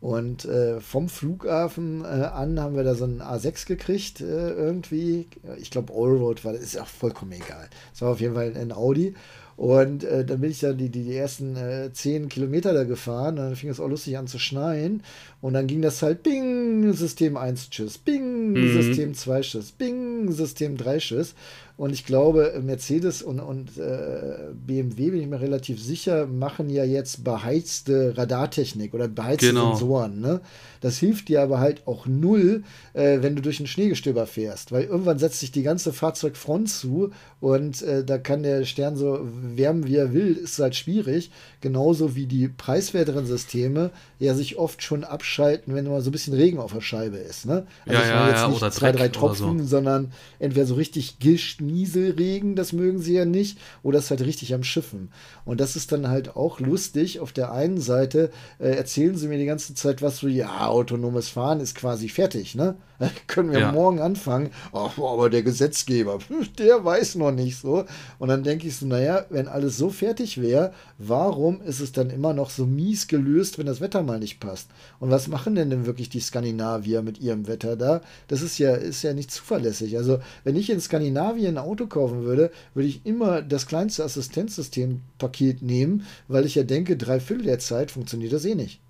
Und äh, vom Flughafen äh, an haben wir da so einen A6 gekriegt, äh, irgendwie. Ich glaube, Allroad war, das ist auch vollkommen egal. Es war auf jeden Fall ein Audi. Und äh, dann bin ich dann die, die, die ersten äh, zehn Kilometer da gefahren. Dann fing es auch lustig an zu schneien. Und dann ging das halt Bing, System 1 Tschüss, Bing, mhm. System 2 Tschüss, Bing, System 3 Tschüss. Und ich glaube, Mercedes und, und äh, BMW, bin ich mir relativ sicher, machen ja jetzt beheizte Radartechnik oder beheizte genau. Sensoren. Ne? Das hilft dir aber halt auch null, äh, wenn du durch ein Schneegestöber fährst, weil irgendwann setzt sich die ganze Fahrzeugfront zu und äh, da kann der Stern so wärmen, wie er will, ist halt schwierig. Genauso wie die preiswerteren Systeme ja sich oft schon abschalten, wenn mal so ein bisschen Regen auf der Scheibe ist. Ne? Also ja, ja, jetzt ja, nicht oder zwei, drei Tropfen, so. sondern entweder so richtig gischt, Nieselregen, das mögen sie ja nicht, oder es ist halt richtig am Schiffen. Und das ist dann halt auch lustig. Auf der einen Seite äh, erzählen sie mir die ganze Zeit was so, ja, autonomes Fahren ist quasi fertig, ne? können wir ja. morgen anfangen. Ach, aber der Gesetzgeber, der weiß noch nicht so. Und dann denke ich so, naja, wenn alles so fertig wäre, warum ist es dann immer noch so mies gelöst, wenn das Wetter mal nicht passt? Und was machen denn denn wirklich die Skandinavier mit ihrem Wetter da? Das ist ja, ist ja nicht zuverlässig. Also, wenn ich in Skandinavien ein Auto kaufen würde, würde ich immer das kleinste Assistenzsystempaket nehmen, weil ich ja denke, drei Viertel der Zeit funktioniert das eh nicht.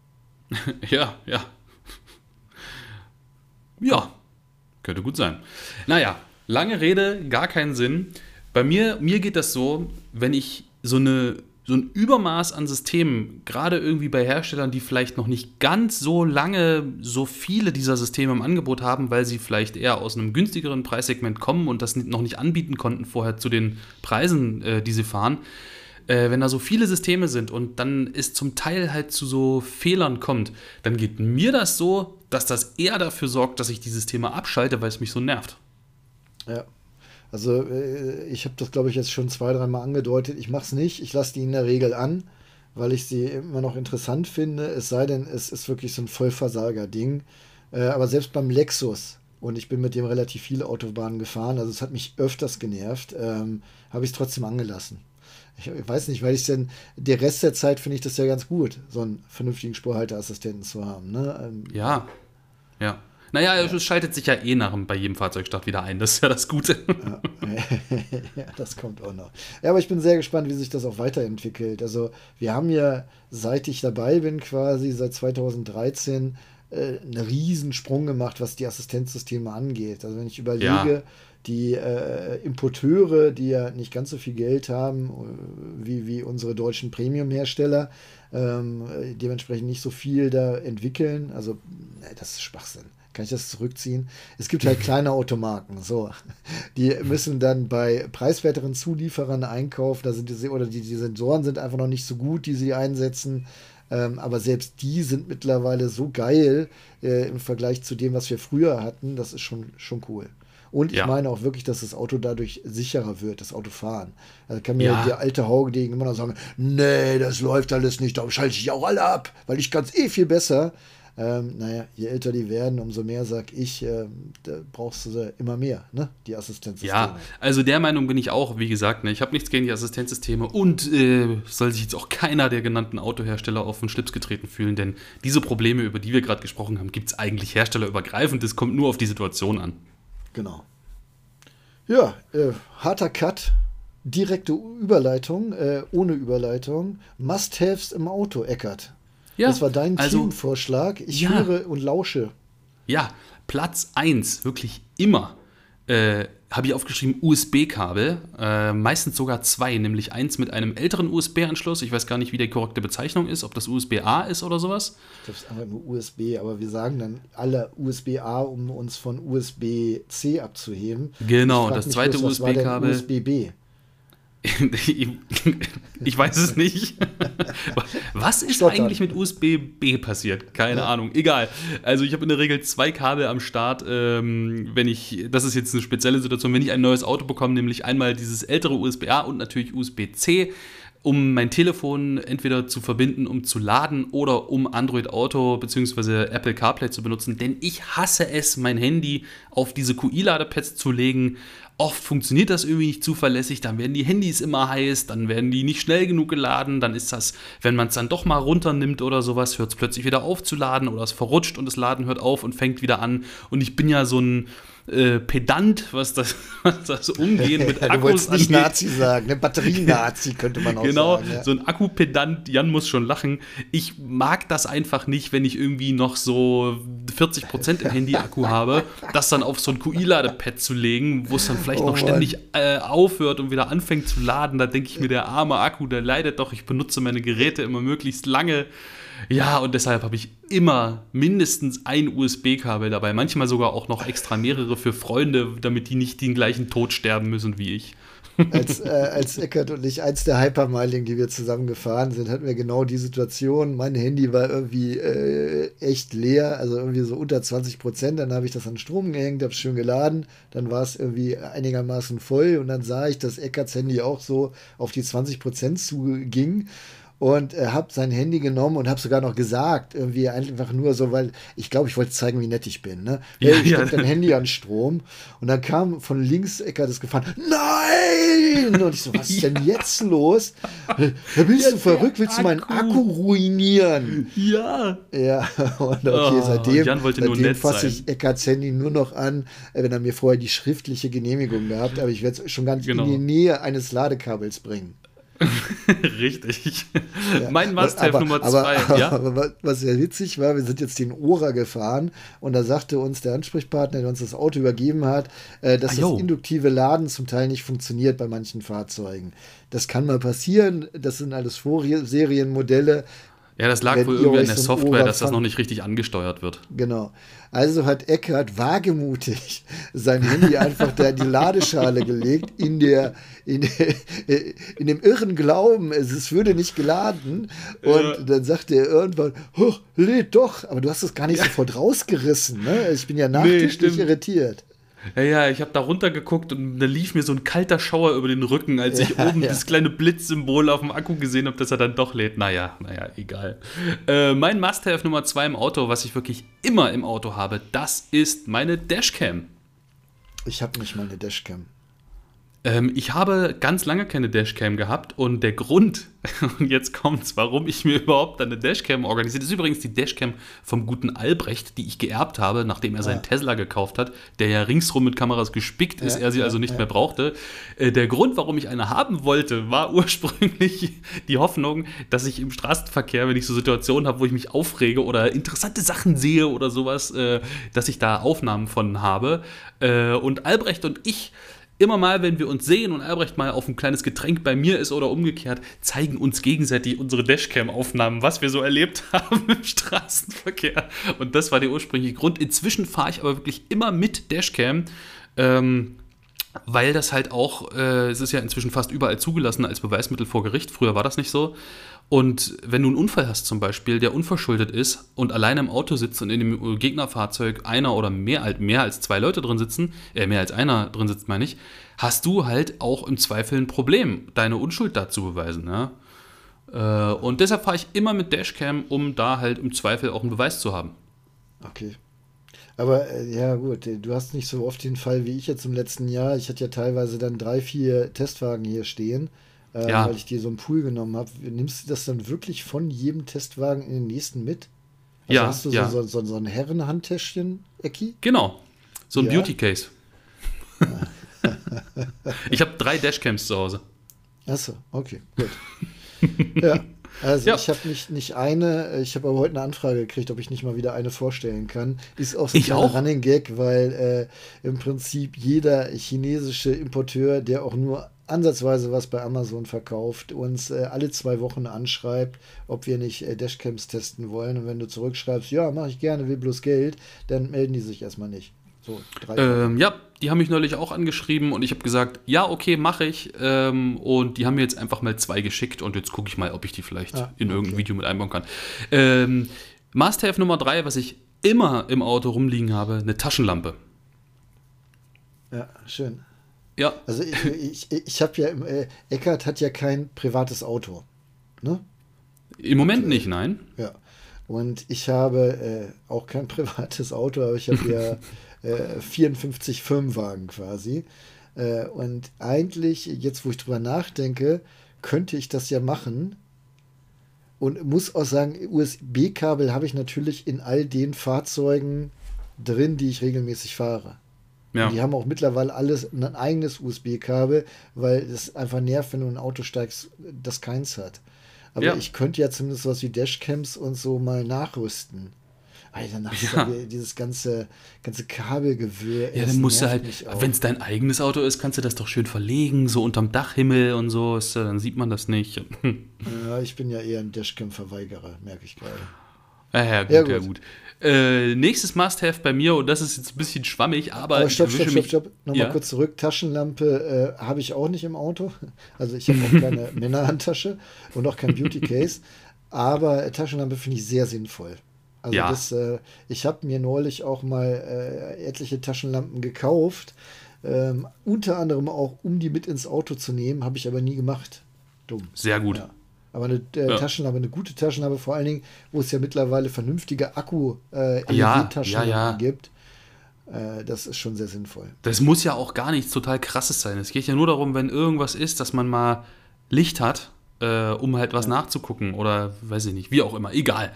ja, ja. Ja, könnte gut sein. Naja, lange Rede, gar keinen Sinn. Bei mir, mir geht das so, wenn ich so eine so ein Übermaß an Systemen, gerade irgendwie bei Herstellern, die vielleicht noch nicht ganz so lange so viele dieser Systeme im Angebot haben, weil sie vielleicht eher aus einem günstigeren Preissegment kommen und das noch nicht anbieten konnten vorher zu den Preisen, äh, die sie fahren. Äh, wenn da so viele Systeme sind und dann es zum Teil halt zu so Fehlern kommt, dann geht mir das so, dass das eher dafür sorgt, dass ich die Systeme abschalte, weil es mich so nervt. Ja, also äh, ich habe das, glaube ich, jetzt schon zwei, dreimal angedeutet. Ich mache es nicht. Ich lasse die in der Regel an, weil ich sie immer noch interessant finde. Es sei denn, es ist wirklich so ein Vollversager-Ding. Äh, aber selbst beim Lexus, und ich bin mit dem relativ viele Autobahnen gefahren, also es hat mich öfters genervt, ähm, habe ich es trotzdem angelassen. Ich, weiß nicht, weil ich denn, der Rest der Zeit finde ich das ja ganz gut, so einen vernünftigen Spurhalteassistenten zu haben. Ne? Ähm, ja, ja. Naja, es schaltet sich ja eh nach bei jedem Fahrzeugstart wieder ein. Das ist ja das Gute. Ja. ja, das kommt auch noch. Ja, aber ich bin sehr gespannt, wie sich das auch weiterentwickelt. Also, wir haben ja, seit ich dabei bin, quasi seit 2013, äh, einen Riesensprung gemacht, was die Assistenzsysteme angeht. Also, wenn ich überlege, ja. Die äh, Importeure, die ja nicht ganz so viel Geld haben äh, wie, wie unsere deutschen Premium-Hersteller, ähm, dementsprechend nicht so viel da entwickeln. Also, das ist Schwachsinn kann ich das zurückziehen? Es gibt halt kleine Automarken, so. Die müssen dann bei preiswerteren Zulieferern einkaufen, da sind die, oder die, die Sensoren sind einfach noch nicht so gut, die sie einsetzen. Ähm, aber selbst die sind mittlerweile so geil äh, im Vergleich zu dem, was wir früher hatten. Das ist schon, schon cool. Und ich ja. meine auch wirklich, dass das Auto dadurch sicherer wird, das Autofahren. Also kann mir ja. der alte Haugedegen immer noch sagen, nee, das läuft alles nicht, darum schalte ich auch alle ab, weil ich kann es eh viel besser. Ähm, naja, je älter die werden, umso mehr sag ich, äh, da brauchst du immer mehr, ne? Die Assistenzsysteme. Ja, also der Meinung bin ich auch, wie gesagt, ne, ich habe nichts gegen die Assistenzsysteme und äh, soll sich jetzt auch keiner der genannten Autohersteller auf den Schlips getreten fühlen, denn diese Probleme, über die wir gerade gesprochen haben, gibt es eigentlich herstellerübergreifend. Es kommt nur auf die Situation an. Genau. Ja, äh, harter Cut, direkte Überleitung, äh, ohne Überleitung. Must-Haves im Auto, Eckert. Ja, das war dein also, Teamvorschlag. Ich ja. höre und lausche. Ja, Platz 1, wirklich immer. Äh, habe ich aufgeschrieben USB-Kabel, äh, meistens sogar zwei, nämlich eins mit einem älteren USB-Anschluss. Ich weiß gar nicht, wie die korrekte Bezeichnung ist, ob das USB-A ist oder sowas. Ich glaube, es ist einfach nur USB, aber wir sagen dann alle USB-A, um uns von USB-C abzuheben. Genau, das zweite USB-Kabel. USB-B. ich weiß es nicht. Was ist Stottern. eigentlich mit USB-B passiert? Keine ja. Ahnung. Egal. Also ich habe in der Regel zwei Kabel am Start, ähm, wenn ich, das ist jetzt eine spezielle Situation, wenn ich ein neues Auto bekomme, nämlich einmal dieses ältere USB-A und natürlich USB-C um mein Telefon entweder zu verbinden, um zu laden oder um Android Auto bzw. Apple CarPlay zu benutzen. Denn ich hasse es, mein Handy auf diese QI-Ladepads zu legen, Oft funktioniert das irgendwie nicht zuverlässig, dann werden die Handys immer heiß, dann werden die nicht schnell genug geladen, dann ist das, wenn man es dann doch mal runternimmt oder sowas, hört es plötzlich wieder auf zu laden oder es verrutscht und das Laden hört auf und fängt wieder an. Und ich bin ja so ein äh, pedant, was das, was das Umgehen mit Akkus du wolltest nicht angeht. Nazi sagen, ne? Batterie-Nazi könnte man auch genau, sagen. Genau, ja. so ein Akkupedant, Jan muss schon lachen. Ich mag das einfach nicht, wenn ich irgendwie noch so 40% im Handy-Akku habe, das dann auf so ein QI-Ladepad zu legen, wo es dann vielleicht oh, noch ständig äh, aufhört und wieder anfängt zu laden. Da denke ich mir, der arme Akku, der leidet doch. Ich benutze meine Geräte immer möglichst lange. Ja, und deshalb habe ich immer mindestens ein USB-Kabel dabei, manchmal sogar auch noch extra mehrere für Freunde, damit die nicht den gleichen Tod sterben müssen wie ich. Als, äh, als Eckert und ich eins der Hypermiling, die wir zusammen gefahren sind, hatten wir genau die Situation. Mein Handy war irgendwie äh, echt leer, also irgendwie so unter 20 Prozent. Dann habe ich das an Strom gehängt, habe es schön geladen. Dann war es irgendwie einigermaßen voll und dann sah ich, dass Eckerts Handy auch so auf die 20 Prozent zuging und äh, habe sein Handy genommen und habe sogar noch gesagt, irgendwie einfach nur so, weil ich glaube, ich wollte zeigen, wie nett ich bin. Ne? Ja, hey, ich ja. dein Handy an Strom und dann kam von links Ecker das gefahren, nein! Und ich so, was ist denn jetzt los? Da bist du verrückt, willst du meinen Akku ruinieren? Ja. Ja, und okay, oh, seitdem, seitdem fasse ich Eckarts Handy nur noch an, äh, wenn er mir vorher die schriftliche Genehmigung gehabt, aber ich werde es schon gar nicht genau. in die Nähe eines Ladekabels bringen. Richtig. Ja. Mein Must-Have Nummer zwei. Aber, ja? aber, was sehr witzig war, wir sind jetzt den Ora gefahren und da sagte uns der Ansprechpartner, der uns das Auto übergeben hat, äh, dass ah, das induktive Laden zum Teil nicht funktioniert bei manchen Fahrzeugen. Das kann mal passieren, das sind alles Serienmodelle. Ja, das lag wohl irgendwie in der Software, dass das noch nicht richtig angesteuert wird. Genau. Also hat Eckert wagemutig sein Handy einfach da in die Ladeschale gelegt, in, der, in, der, in dem irren Glauben, es, es würde nicht geladen. Und ja. dann sagte er irgendwann, lädt doch. Aber du hast es gar nicht ja. sofort rausgerissen. Ne? Ich bin ja nachträglich nee, irritiert. Ja, ja, ich habe da runtergeguckt und da lief mir so ein kalter Schauer über den Rücken, als ich oben ja. das kleine Blitzsymbol auf dem Akku gesehen habe, dass er dann doch lädt. Naja, naja, egal. Äh, mein Must-Have Nummer zwei im Auto, was ich wirklich immer im Auto habe, das ist meine Dashcam. Ich habe nicht mal eine Dashcam. Ähm, ich habe ganz lange keine Dashcam gehabt und der Grund, und jetzt kommt's, warum ich mir überhaupt eine Dashcam organisiert, ist übrigens die Dashcam vom guten Albrecht, die ich geerbt habe, nachdem er seinen Tesla gekauft hat, der ja ringsrum mit Kameras gespickt ist, ja, er sie also nicht ja. mehr brauchte. Äh, der Grund, warum ich eine haben wollte, war ursprünglich die Hoffnung, dass ich im Straßenverkehr, wenn ich so Situationen habe, wo ich mich aufrege oder interessante Sachen sehe oder sowas, äh, dass ich da Aufnahmen von habe. Äh, und Albrecht und ich immer mal, wenn wir uns sehen und Albrecht mal auf ein kleines Getränk bei mir ist oder umgekehrt, zeigen uns gegenseitig unsere Dashcam-Aufnahmen, was wir so erlebt haben im Straßenverkehr. Und das war der ursprüngliche Grund. Inzwischen fahre ich aber wirklich immer mit Dashcam. Ähm, weil das halt auch, äh, es ist ja inzwischen fast überall zugelassen als Beweismittel vor Gericht. Früher war das nicht so. Und wenn du einen Unfall hast zum Beispiel, der unverschuldet ist und alleine im Auto sitzt und in dem Gegnerfahrzeug einer oder mehr, mehr als zwei Leute drin sitzen, äh, mehr als einer drin sitzt, meine ich, hast du halt auch im Zweifel ein Problem, deine Unschuld da zu beweisen. Ja? Äh, und deshalb fahre ich immer mit Dashcam, um da halt im Zweifel auch einen Beweis zu haben. Okay. Aber äh, ja, gut, du hast nicht so oft den Fall wie ich jetzt im letzten Jahr. Ich hatte ja teilweise dann drei, vier Testwagen hier stehen äh, ja. weil ich dir so einen Pool genommen habe. Nimmst du das dann wirklich von jedem Testwagen in den nächsten mit? Also ja. Hast du so, ja. so, so, so ein Herrenhandtäschchen, Ecki? Genau. So ein ja. Beauty Case. ich habe drei Dashcams zu Hause. Achso, okay, gut. ja. Also ja. ich habe nicht, nicht eine, ich habe aber heute eine Anfrage gekriegt, ob ich nicht mal wieder eine vorstellen kann. Ist auch so ein Running Gag, weil äh, im Prinzip jeder chinesische Importeur, der auch nur ansatzweise was bei Amazon verkauft, uns äh, alle zwei Wochen anschreibt, ob wir nicht äh, Dashcams testen wollen. Und wenn du zurückschreibst, ja, mache ich gerne, will bloß Geld, dann melden die sich erstmal nicht. So, ähm, ja, die haben mich neulich auch angeschrieben und ich habe gesagt, ja, okay, mache ich. Ähm, und die haben mir jetzt einfach mal zwei geschickt und jetzt gucke ich mal, ob ich die vielleicht ah, in irgendein okay. Video mit einbauen kann. Ähm, Must-Have Nummer drei, was ich immer im Auto rumliegen habe, eine Taschenlampe. Ja, schön. Ja. Also ich, ich, ich habe ja, äh, Eckert hat ja kein privates Auto. Ne? Im Moment Und, äh, nicht, nein. Ja. Und ich habe äh, auch kein privates Auto, aber ich habe ja äh, 54 Firmenwagen quasi. Äh, und eigentlich, jetzt wo ich drüber nachdenke, könnte ich das ja machen. Und muss auch sagen, USB-Kabel habe ich natürlich in all den Fahrzeugen drin, die ich regelmäßig fahre. Ja. die haben auch mittlerweile alles ein eigenes USB-Kabel, weil es einfach nervt, wenn du in ein Auto steigst, das keins hat. Aber ja. ich könnte ja zumindest was wie Dashcams und so mal nachrüsten. Alter, ja. dieses ganze, ganze Kabelgewirr. Ja, dann musst du halt, wenn es dein eigenes Auto ist, kannst du das doch schön verlegen, so unterm Dachhimmel und so, ist, dann sieht man das nicht. ja, ich bin ja eher ein Dashcam-Verweigerer, merke ich gerade. Ja, ja, gut, ja, gut. Ja, gut. Äh, nächstes Must-Have bei mir, und das ist jetzt ein bisschen schwammig, aber. aber stopp, stopp, stopp, stopp. Nochmal ja? kurz zurück. Taschenlampe äh, habe ich auch nicht im Auto. Also ich habe auch keine Männerhandtasche und auch kein Beauty Case. aber Taschenlampe finde ich sehr sinnvoll. Also ja. das, äh, ich habe mir neulich auch mal äh, etliche Taschenlampen gekauft. Ähm, unter anderem auch, um die mit ins Auto zu nehmen, habe ich aber nie gemacht. Dumm. Sehr gut. Ja. Aber eine äh, ja. Taschenlampe, eine gute Taschenlampe, vor allen Dingen, wo es ja mittlerweile vernünftige Akku äh, ja, ja, gibt. Äh, das ist schon sehr sinnvoll. Das muss ja auch gar nichts total krasses sein. Es geht ja nur darum, wenn irgendwas ist, dass man mal Licht hat äh, um halt was nachzugucken oder weiß ich nicht, wie auch immer, egal.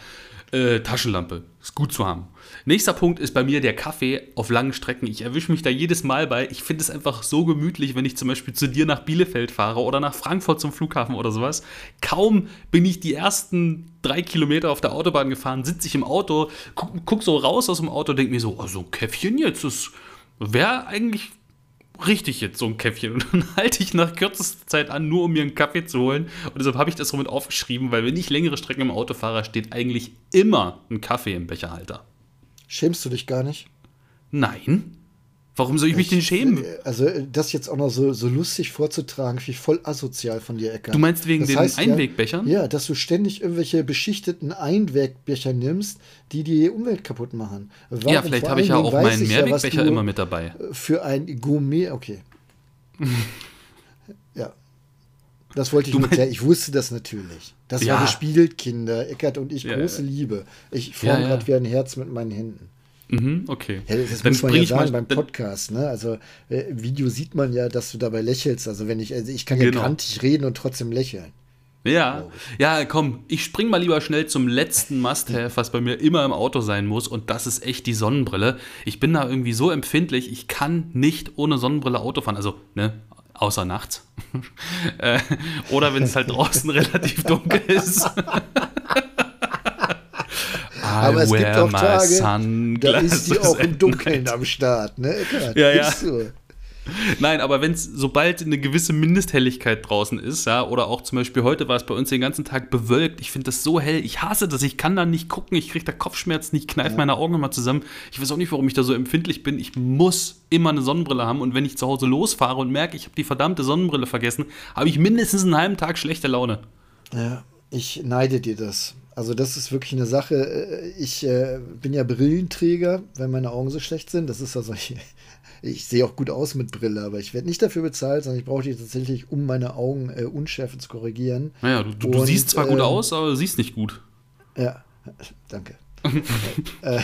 Äh, Taschenlampe, ist gut zu haben. Nächster Punkt ist bei mir der Kaffee auf langen Strecken. Ich erwische mich da jedes Mal bei. Ich finde es einfach so gemütlich, wenn ich zum Beispiel zu dir nach Bielefeld fahre oder nach Frankfurt zum Flughafen oder sowas. Kaum bin ich die ersten drei Kilometer auf der Autobahn gefahren, sitze ich im Auto, guck, guck so raus aus dem Auto, denke mir so, oh, so ein Käffchen jetzt, das wäre eigentlich richtig jetzt so ein Käffchen. Und dann halte ich nach kürzester Zeit an, nur um mir einen Kaffee zu holen. Und deshalb habe ich das so mit aufgeschrieben, weil wenn ich längere Strecken im Auto fahre, steht eigentlich immer ein Kaffee im Becherhalter. Schämst du dich gar nicht? Nein. Warum soll ich mich denn schämen? Also, das jetzt auch noch so, so lustig vorzutragen, finde ich voll asozial von dir, Eckart. Du meinst wegen das den heißt, Einwegbechern? Ja, ja, dass du ständig irgendwelche beschichteten Einwegbecher nimmst, die die Umwelt kaputt machen. Warum? Ja, vielleicht habe ich ja auch meinen Mehrwegbecher ja, immer mit dabei. Für ein Gourmet, okay. ja. Das wollte ich nur klären. Ich wusste das natürlich. Das ja. war gespiegelt, Kinder. Eckart und ich, ja, große Liebe. Ich forme gerade wie ein Herz mit meinen Händen. Mhm, okay. Ja, das dann muss man ja sagen beim Podcast. Ne? Also äh, Video sieht man ja, dass du dabei lächelst. Also wenn ich, also ich kann genau. ja kantig reden und trotzdem lächeln. Ja, ja, komm, ich spring mal lieber schnell zum letzten Must-Have, was bei mir immer im Auto sein muss, und das ist echt die Sonnenbrille. Ich bin da irgendwie so empfindlich, ich kann nicht ohne Sonnenbrille Auto fahren. Also, ne, außer nachts. äh, oder wenn es halt draußen relativ dunkel ist. Aber es gibt auch Tage, da ist die auch im Dunkeln am Start. Ne? Ja, ja. So. Nein, aber wenn es, sobald eine gewisse Mindesthelligkeit draußen ist, ja, oder auch zum Beispiel heute war es bei uns den ganzen Tag bewölkt, ich finde das so hell, ich hasse das, ich kann da nicht gucken, ich kriege da Kopfschmerzen, ich kneife ja. meine Augen immer zusammen. Ich weiß auch nicht, warum ich da so empfindlich bin. Ich muss immer eine Sonnenbrille haben und wenn ich zu Hause losfahre und merke, ich habe die verdammte Sonnenbrille vergessen, habe ich mindestens einen halben Tag schlechte Laune. Ja, ich neide dir das. Also das ist wirklich eine Sache. Äh, ich äh, bin ja Brillenträger, wenn meine Augen so schlecht sind. Das ist also, ich, ich sehe auch gut aus mit Brille, aber ich werde nicht dafür bezahlt, sondern ich brauche die tatsächlich, um meine Augen äh, Unschärfe zu korrigieren. Naja, du, du, du siehst zwar gut ähm, aus, aber du siehst nicht gut. Ja, danke. äh,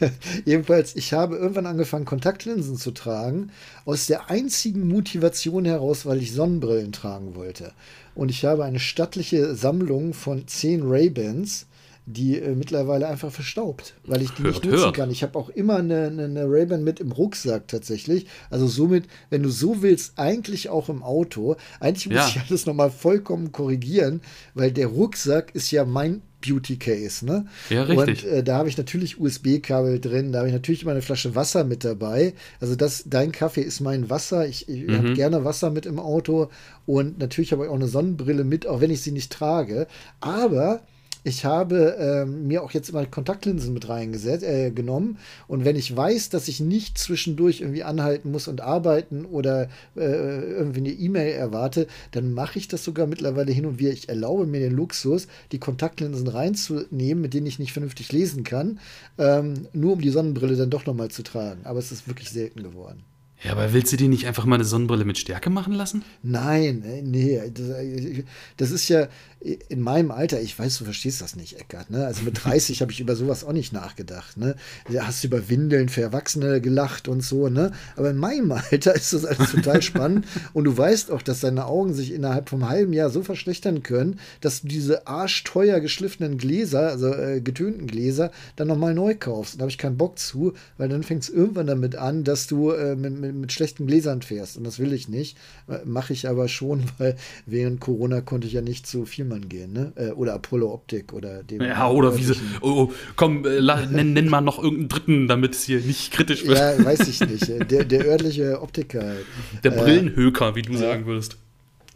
Jedenfalls, ich habe irgendwann angefangen, Kontaktlinsen zu tragen, aus der einzigen Motivation heraus, weil ich Sonnenbrillen tragen wollte. Und ich habe eine stattliche Sammlung von zehn Ray-Bans, die äh, mittlerweile einfach verstaubt, weil ich die hört, nicht nutzen hört. kann. Ich habe auch immer eine, eine, eine Ray-Ban mit im Rucksack tatsächlich. Also somit, wenn du so willst, eigentlich auch im Auto. Eigentlich muss ja. ich alles nochmal vollkommen korrigieren, weil der Rucksack ist ja mein Beauty Case, ne? Ja, richtig. Und äh, da habe ich natürlich USB-Kabel drin, da habe ich natürlich immer eine Flasche Wasser mit dabei. Also das, dein Kaffee ist mein Wasser. Ich, ich mhm. habe gerne Wasser mit im Auto und natürlich habe ich auch eine Sonnenbrille mit, auch wenn ich sie nicht trage. Aber ich habe ähm, mir auch jetzt immer Kontaktlinsen mit reingesetzt, äh, genommen. Und wenn ich weiß, dass ich nicht zwischendurch irgendwie anhalten muss und arbeiten oder äh, irgendwie eine E-Mail erwarte, dann mache ich das sogar mittlerweile hin und wieder. Ich erlaube mir den Luxus, die Kontaktlinsen reinzunehmen, mit denen ich nicht vernünftig lesen kann, ähm, nur um die Sonnenbrille dann doch nochmal zu tragen. Aber es ist wirklich selten geworden. Ja, aber willst du die nicht einfach mal eine Sonnenbrille mit Stärke machen lassen? Nein, äh, nee, das, äh, das ist ja, in meinem Alter, ich weiß, du verstehst das nicht, Eckart, ne? Also mit 30 habe ich über sowas auch nicht nachgedacht, ne? Da hast du über Windeln für Erwachsene gelacht und so, ne? Aber in meinem Alter ist das alles total spannend und du weißt auch, dass deine Augen sich innerhalb vom halben Jahr so verschlechtern können, dass du diese arschteuer geschliffenen Gläser, also äh, getönten Gläser, dann nochmal neu kaufst. Da habe ich keinen Bock zu, weil dann fängt es irgendwann damit an, dass du äh, mit, mit, mit, schlechten Gläsern fährst und das will ich nicht. Äh, Mache ich aber schon, weil während Corona konnte ich ja nicht so viel Spielmann gehen, ne? Äh, oder Apollo Optik oder dem. Ja, oder wie sie. Oh, oh, komm, äh, nenn, nenn, mal noch irgendeinen dritten, damit es hier nicht kritisch wird. Ja, weiß ich nicht. Der, der örtliche Optiker. Der äh, Brillenhöker, wie du sagen würdest.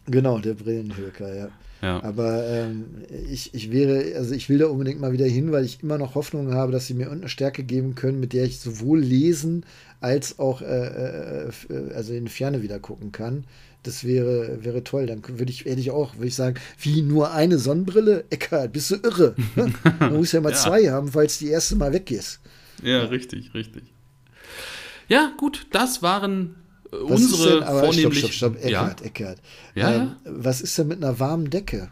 Genau, der Brillenhöker, ja. Ja. Aber ähm, ich, ich wäre, also ich will da unbedingt mal wieder hin, weil ich immer noch Hoffnung habe, dass sie mir irgendeine Stärke geben können, mit der ich sowohl lesen als auch äh, äh, äh also in die Ferne wieder gucken kann. Das wäre, wäre toll. Dann würde ich, hätte ich auch, würde ich sagen, wie nur eine Sonnenbrille? Eckart, bist du irre? Man muss ja mal ja. zwei haben, falls die erste mal weg ist. Ja, ja. richtig, richtig. Ja, gut, das waren äh, was unsere denn, aber vornehmlich. Stopp, stopp, stopp, Eckart, ja? Eckart. Ja, ähm, ja? Was ist denn mit einer warmen Decke?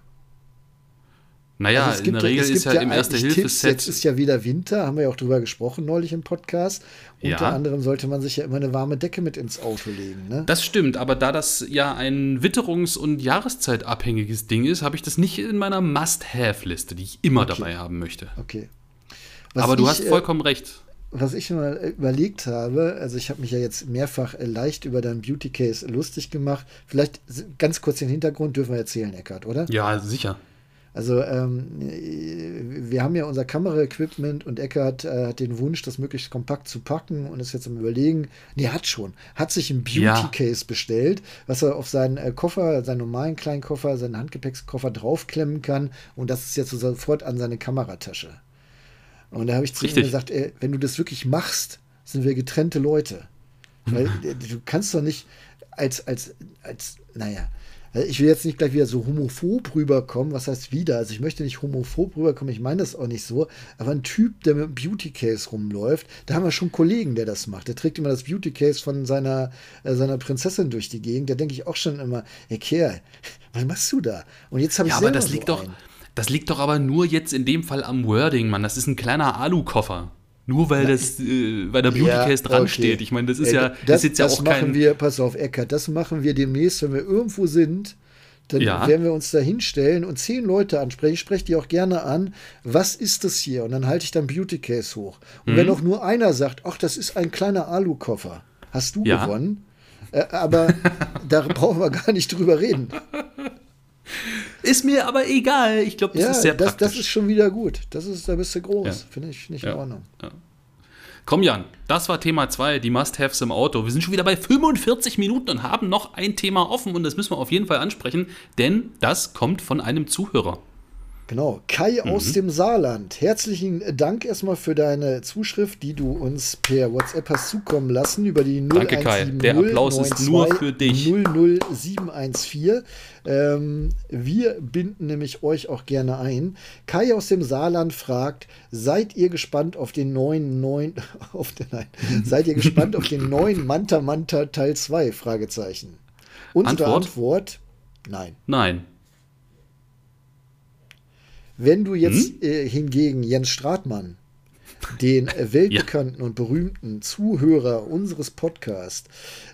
Naja, also in der Regel ist ja, ja im Erste-Hilfe-Set. Jetzt ist ja wieder Winter, haben wir ja auch drüber gesprochen neulich im Podcast. Unter ja. anderem sollte man sich ja immer eine warme Decke mit ins Auto legen. Ne? Das stimmt, aber da das ja ein witterungs- und jahreszeitabhängiges Ding ist, habe ich das nicht in meiner Must-Have-Liste, die ich immer okay. dabei haben möchte. Okay. Was aber du ich, hast äh, vollkommen äh, recht. Was ich mal überlegt habe, also ich habe mich ja jetzt mehrfach äh, leicht über deinen Beauty Case lustig gemacht. Vielleicht ganz kurz den Hintergrund dürfen wir erzählen, Eckart, oder? Ja, sicher. Also ähm, wir haben ja unser Kameraequipment und Eckert äh, hat den Wunsch, das möglichst kompakt zu packen und ist jetzt am überlegen, nee, hat schon, hat sich ein Beauty ja. Case bestellt, was er auf seinen äh, Koffer, seinen normalen kleinen Koffer, seinen Handgepäckskoffer draufklemmen kann und das ist jetzt sofort an seine Kameratasche. Und da habe ich zu ihm gesagt, ey, wenn du das wirklich machst, sind wir getrennte Leute. Weil äh, du kannst doch nicht als, als, als, naja, äh, ich will jetzt nicht gleich wieder so homophob rüberkommen. Was heißt wieder? Also ich möchte nicht homophob rüberkommen, ich meine das auch nicht so. Aber ein Typ, der mit einem Beauty Case rumläuft, da haben wir schon einen Kollegen, der das macht. Der trägt immer das Beauty Case von seiner, äh, seiner Prinzessin durch die Gegend. Da denke ich auch schon immer, hey Kerl, was machst du da? Und jetzt habe ich ja, aber das liegt so doch, das liegt doch aber nur jetzt in dem Fall am Wording, Mann. Das ist ein kleiner Alukoffer. Nur weil das, äh, weil der Beauty Case ja, dran okay. steht. Ich meine, das ist ja, das, das ist ja das auch machen kein. Wir, pass auf, Eckert, das machen wir demnächst, wenn wir irgendwo sind. Dann ja. werden wir uns da hinstellen und zehn Leute ansprechen. Ich spreche die auch gerne an. Was ist das hier? Und dann halte ich dann Beauty Case hoch. Und mhm. wenn auch nur einer sagt, ach, das ist ein kleiner Alukoffer, hast du ja. gewonnen. Äh, aber da brauchen wir gar nicht drüber reden. Ist mir aber egal. Ich glaube, das ja, ist sehr das, praktisch. Das ist schon wieder gut. Das ist, da bist du groß. Ja. Finde ich nicht ja. in Ordnung. Komm, Jan, das war Thema 2, die Must-Haves im Auto. Wir sind schon wieder bei 45 Minuten und haben noch ein Thema offen und das müssen wir auf jeden Fall ansprechen, denn das kommt von einem Zuhörer. Genau, Kai mhm. aus dem Saarland. Herzlichen Dank erstmal für deine Zuschrift, die du uns per WhatsApp hast zukommen lassen über die 0170 Danke Kai, der Applaus ist nur für dich. 00714. Ähm, wir binden nämlich euch auch gerne ein. Kai aus dem Saarland fragt, seid ihr gespannt auf den neuen, neuen, auf den, nein, seid ihr gespannt auf den neuen Manta Manta Teil 2? Fragezeichen. Unsere Antwort, Antwort nein. Nein. Wenn du jetzt hm? äh, hingegen Jens Stratmann, den äh, weltbekannten ja. und berühmten Zuhörer unseres Podcasts,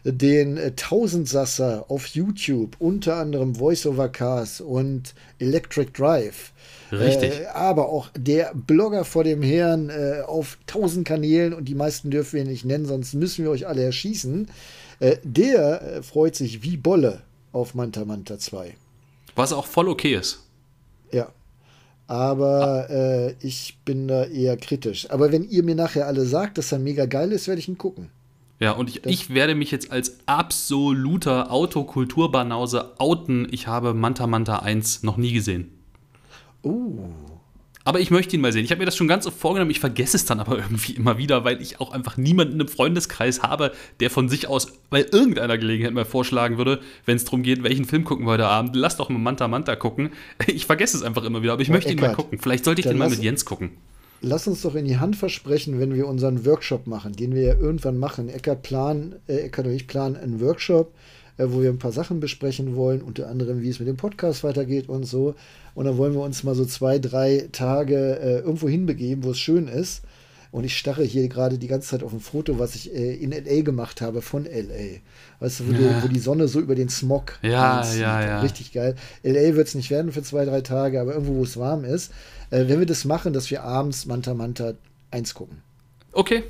den äh, Tausendsasser auf YouTube, unter anderem Voice Over Cars und Electric Drive, Richtig. Äh, aber auch der Blogger vor dem Herrn äh, auf tausend Kanälen und die meisten dürfen wir nicht nennen, sonst müssen wir euch alle erschießen. Äh, der äh, freut sich wie Bolle auf Manta Manta 2. Was auch voll okay ist. Ja. Aber äh, ich bin da eher kritisch. Aber wenn ihr mir nachher alle sagt, dass er mega geil ist, werde ich ihn gucken. Ja, und ich, ich, werde mich jetzt als absoluter Autokulturbanause outen. Ich habe Manta Manta 1 noch nie gesehen. Uh. Aber ich möchte ihn mal sehen. Ich habe mir das schon ganz oft vorgenommen. Ich vergesse es dann aber irgendwie immer wieder, weil ich auch einfach niemanden im Freundeskreis habe, der von sich aus bei irgendeiner Gelegenheit mal vorschlagen würde, wenn es darum geht, welchen Film gucken wir heute Abend. Lass doch mal Manta Manta gucken. Ich vergesse es einfach immer wieder, aber ich oh, möchte Eckart, ihn mal gucken. Vielleicht sollte ich den mal mit Jens gucken. Lass uns doch in die Hand versprechen, wenn wir unseren Workshop machen, den wir ja irgendwann machen. Eckart, plan, äh, Eckart und ich planen einen Workshop, äh, wo wir ein paar Sachen besprechen wollen, unter anderem, wie es mit dem Podcast weitergeht und so. Und dann wollen wir uns mal so zwei, drei Tage äh, irgendwo hinbegeben, wo es schön ist. Und ich starre hier gerade die ganze Zeit auf ein Foto, was ich äh, in LA gemacht habe, von LA. Weißt du, wo, ja. die, wo die Sonne so über den Smog ja, einzieht. ja, ja. Richtig geil. LA wird es nicht werden für zwei, drei Tage, aber irgendwo, wo es warm ist. Äh, wenn wir das machen, dass wir abends Manta Manta 1 gucken. Okay,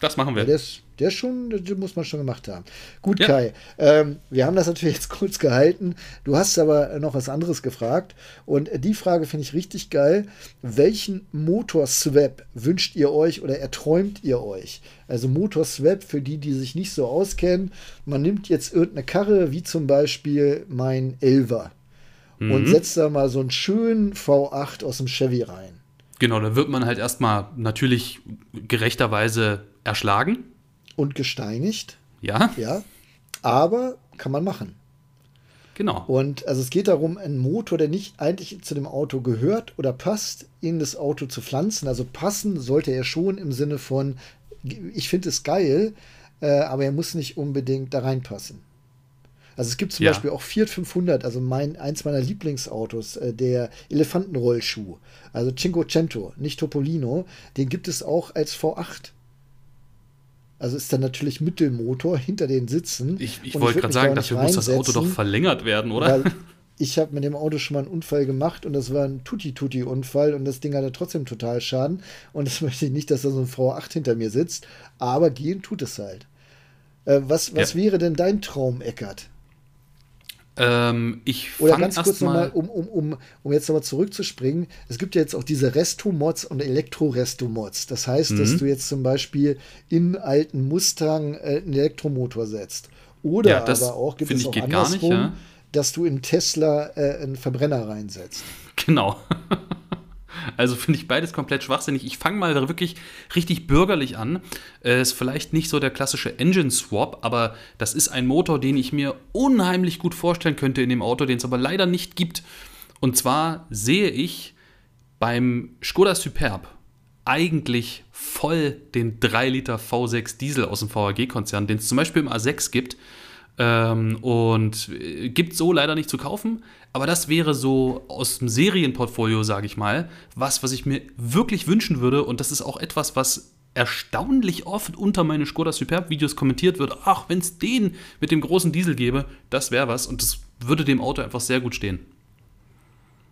das machen wir. Ja, das, der schon, das muss man schon gemacht haben. Gut, ja. Kai, ähm, wir haben das natürlich jetzt kurz gehalten. Du hast aber noch was anderes gefragt. Und die Frage finde ich richtig geil. Welchen Motorswap wünscht ihr euch oder erträumt ihr euch? Also Motorswap für die, die sich nicht so auskennen. Man nimmt jetzt irgendeine Karre, wie zum Beispiel mein Elver, mhm. und setzt da mal so einen schönen V8 aus dem Chevy rein. Genau, da wird man halt erstmal natürlich gerechterweise erschlagen und gesteinigt. Ja. Ja. Aber kann man machen. Genau. Und also es geht darum, einen Motor, der nicht eigentlich zu dem Auto gehört oder passt, in das Auto zu pflanzen. Also passen sollte er schon im Sinne von, ich finde es geil, äh, aber er muss nicht unbedingt da reinpassen. Also es gibt zum ja. Beispiel auch Fiat 500, also mein, eins meiner Lieblingsautos, äh, der Elefantenrollschuh, also Cinquecento, nicht Topolino, den gibt es auch als V8. Also ist dann natürlich Mittelmotor hinter den Sitzen. Ich, ich wollte gerade sagen, dafür muss das Auto doch verlängert werden, oder? ich habe mit dem Auto schon mal einen Unfall gemacht und das war ein Tutti-Tutti-Unfall und das Ding hatte trotzdem total Schaden. Und das möchte ich nicht, dass da so ein V8 hinter mir sitzt. Aber gehen tut es halt. Äh, was was ja. wäre denn dein Traum, Eckert? Ähm, ich Oder ganz kurz nochmal, um, um, um, um jetzt nochmal zurückzuspringen. Es gibt ja jetzt auch diese Resto-Mods und Elektro-Resto-Mods. Das heißt, mhm. dass du jetzt zum Beispiel in alten Mustang äh, einen Elektromotor setzt. Oder ja, aber auch, gibt es auch andersrum, nicht, ja? dass du in Tesla äh, einen Verbrenner reinsetzt. Genau. Also finde ich beides komplett schwachsinnig. Ich fange mal wirklich richtig bürgerlich an. Äh, ist vielleicht nicht so der klassische Engine Swap, aber das ist ein Motor, den ich mir unheimlich gut vorstellen könnte in dem Auto, den es aber leider nicht gibt. Und zwar sehe ich beim Skoda Superb eigentlich voll den 3 Liter V6 Diesel aus dem VAG-Konzern, den es zum Beispiel im A6 gibt. Ähm, und äh, gibt so leider nicht zu kaufen. Aber das wäre so aus dem Serienportfolio, sage ich mal, was, was ich mir wirklich wünschen würde. Und das ist auch etwas, was erstaunlich oft unter meine Skoda Superb Videos kommentiert wird. Ach, wenn es den mit dem großen Diesel gäbe, das wäre was. Und das würde dem Auto einfach sehr gut stehen.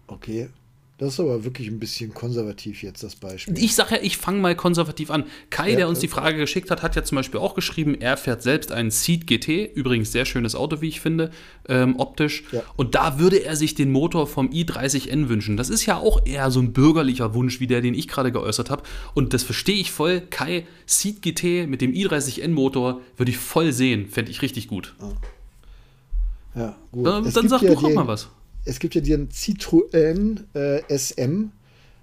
Okay, das ist aber wirklich ein bisschen konservativ jetzt, das Beispiel. Ich sage ja, ich fange mal konservativ an. Kai, ja, der uns die Frage geschickt hat, hat ja zum Beispiel auch geschrieben, er fährt selbst einen Seat GT, übrigens sehr schönes Auto, wie ich finde, ähm, optisch. Ja. Und da würde er sich den Motor vom i30N wünschen. Das ist ja auch eher so ein bürgerlicher Wunsch, wie der, den ich gerade geäußert habe. Und das verstehe ich voll. Kai, Seat GT mit dem i30N-Motor würde ich voll sehen. Fände ich richtig gut. Ja, gut. Dann, dann sag ja du auch mal was es gibt ja den Citroën äh, SM,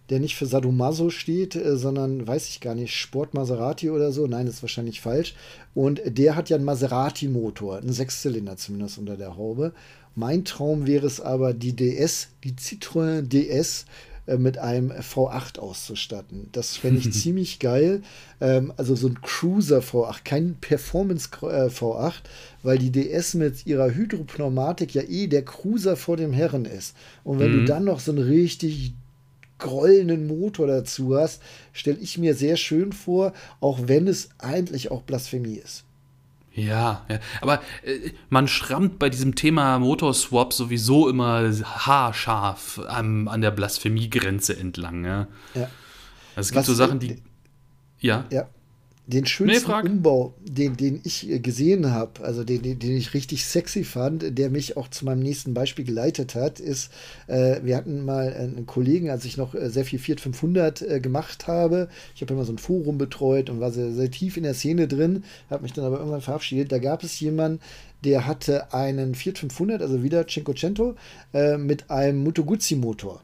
der nicht für Sadomaso steht, äh, sondern weiß ich gar nicht, Sport Maserati oder so. Nein, das ist wahrscheinlich falsch. Und der hat ja einen Maserati-Motor, einen Sechszylinder zumindest unter der Haube. Mein Traum wäre es aber, die DS, die Citroën DS mit einem V8 auszustatten. Das fände ich ziemlich geil. Ähm, also so ein Cruiser V8, kein Performance äh, V8, weil die DS mit ihrer Hydropneumatik ja eh der Cruiser vor dem Herren ist. Und wenn mhm. du dann noch so einen richtig grollenden Motor dazu hast, stelle ich mir sehr schön vor, auch wenn es eigentlich auch Blasphemie ist. Ja, ja. aber äh, man schrammt bei diesem Thema Motorswap sowieso immer haarscharf an, an der Blasphemiegrenze entlang. Ja. ja. Also es gibt Was, so Sachen, die. Ja. Ja den schönsten nee, Umbau, den, den ich äh, gesehen habe, also den, den, den, ich richtig sexy fand, der mich auch zu meinem nächsten Beispiel geleitet hat, ist, äh, wir hatten mal einen Kollegen, als ich noch äh, sehr viel Fiat 500 äh, gemacht habe. Ich habe immer so ein Forum betreut und war sehr, sehr tief in der Szene drin, habe mich dann aber irgendwann verabschiedet. Da gab es jemanden, der hatte einen Fiat 500, also wieder Cinquecento, äh, mit einem Moto Guzzi Motor.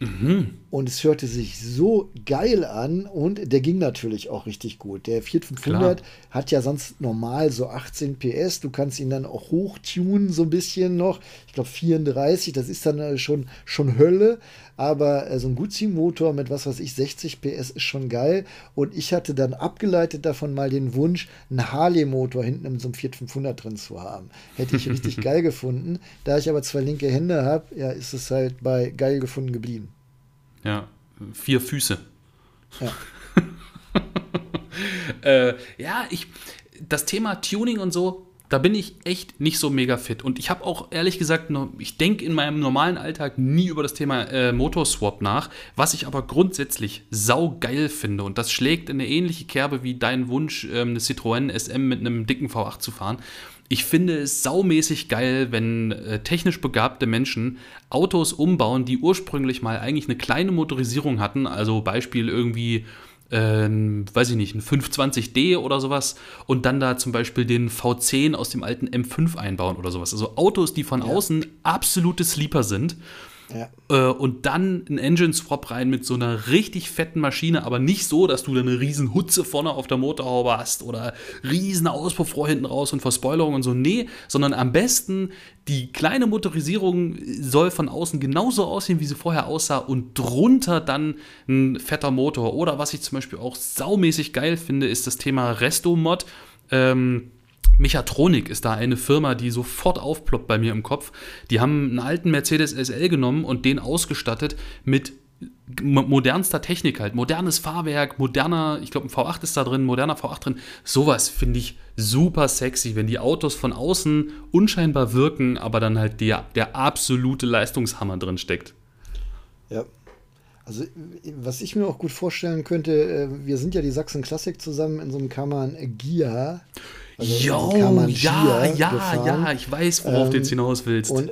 Mhm. Und es hörte sich so geil an und der ging natürlich auch richtig gut. Der Fiat 500 Klar. hat ja sonst normal so 18 PS. Du kannst ihn dann auch hochtunen so ein bisschen noch. Ich glaube 34, das ist dann äh, schon, schon Hölle. Aber äh, so ein Guzzi-Motor mit was weiß ich, 60 PS ist schon geil. Und ich hatte dann abgeleitet davon mal den Wunsch, einen Harley-Motor hinten in so einem Fiat 500 drin zu haben. Hätte ich richtig geil gefunden. Da ich aber zwei linke Hände habe, ja, ist es halt bei geil gefunden geblieben. Ja, vier Füße. Ja. äh, ja, ich, das Thema Tuning und so, da bin ich echt nicht so mega fit. Und ich habe auch ehrlich gesagt, ich denke in meinem normalen Alltag nie über das Thema äh, Motorswap nach, was ich aber grundsätzlich saugeil finde. Und das schlägt in eine ähnliche Kerbe wie dein Wunsch, ähm, eine Citroën SM mit einem dicken V8 zu fahren ich finde es saumäßig geil, wenn äh, technisch begabte Menschen Autos umbauen, die ursprünglich mal eigentlich eine kleine Motorisierung hatten. Also Beispiel irgendwie, äh, weiß ich nicht, ein 520D oder sowas. Und dann da zum Beispiel den V10 aus dem alten M5 einbauen oder sowas. Also Autos, die von ja. außen absolute Sleeper sind. Ja. Äh, und dann ein Engine Swap rein mit so einer richtig fetten Maschine, aber nicht so, dass du da eine riesen Hutze vorne auf der Motorhaube hast oder riesen Auspuffrohr hinten raus und Verspoilerung und so. Nee, sondern am besten die kleine Motorisierung soll von außen genauso aussehen, wie sie vorher aussah und drunter dann ein fetter Motor. Oder was ich zum Beispiel auch saumäßig geil finde, ist das Thema Resto-Mod. Ähm, Mechatronik ist da eine Firma, die sofort aufploppt bei mir im Kopf. Die haben einen alten Mercedes SL genommen und den ausgestattet mit modernster Technik halt, modernes Fahrwerk, moderner, ich glaube ein V8 ist da drin, moderner V8 drin. Sowas finde ich super sexy, wenn die Autos von außen unscheinbar wirken, aber dann halt der, der absolute Leistungshammer drin steckt. Ja. Also, was ich mir auch gut vorstellen könnte, äh, wir sind ja die Sachsen Klassik zusammen in so einem Kammern Gia. Also ja, ja, gefahren. ja, ich weiß, worauf ähm, du jetzt ähm, hinaus willst. Und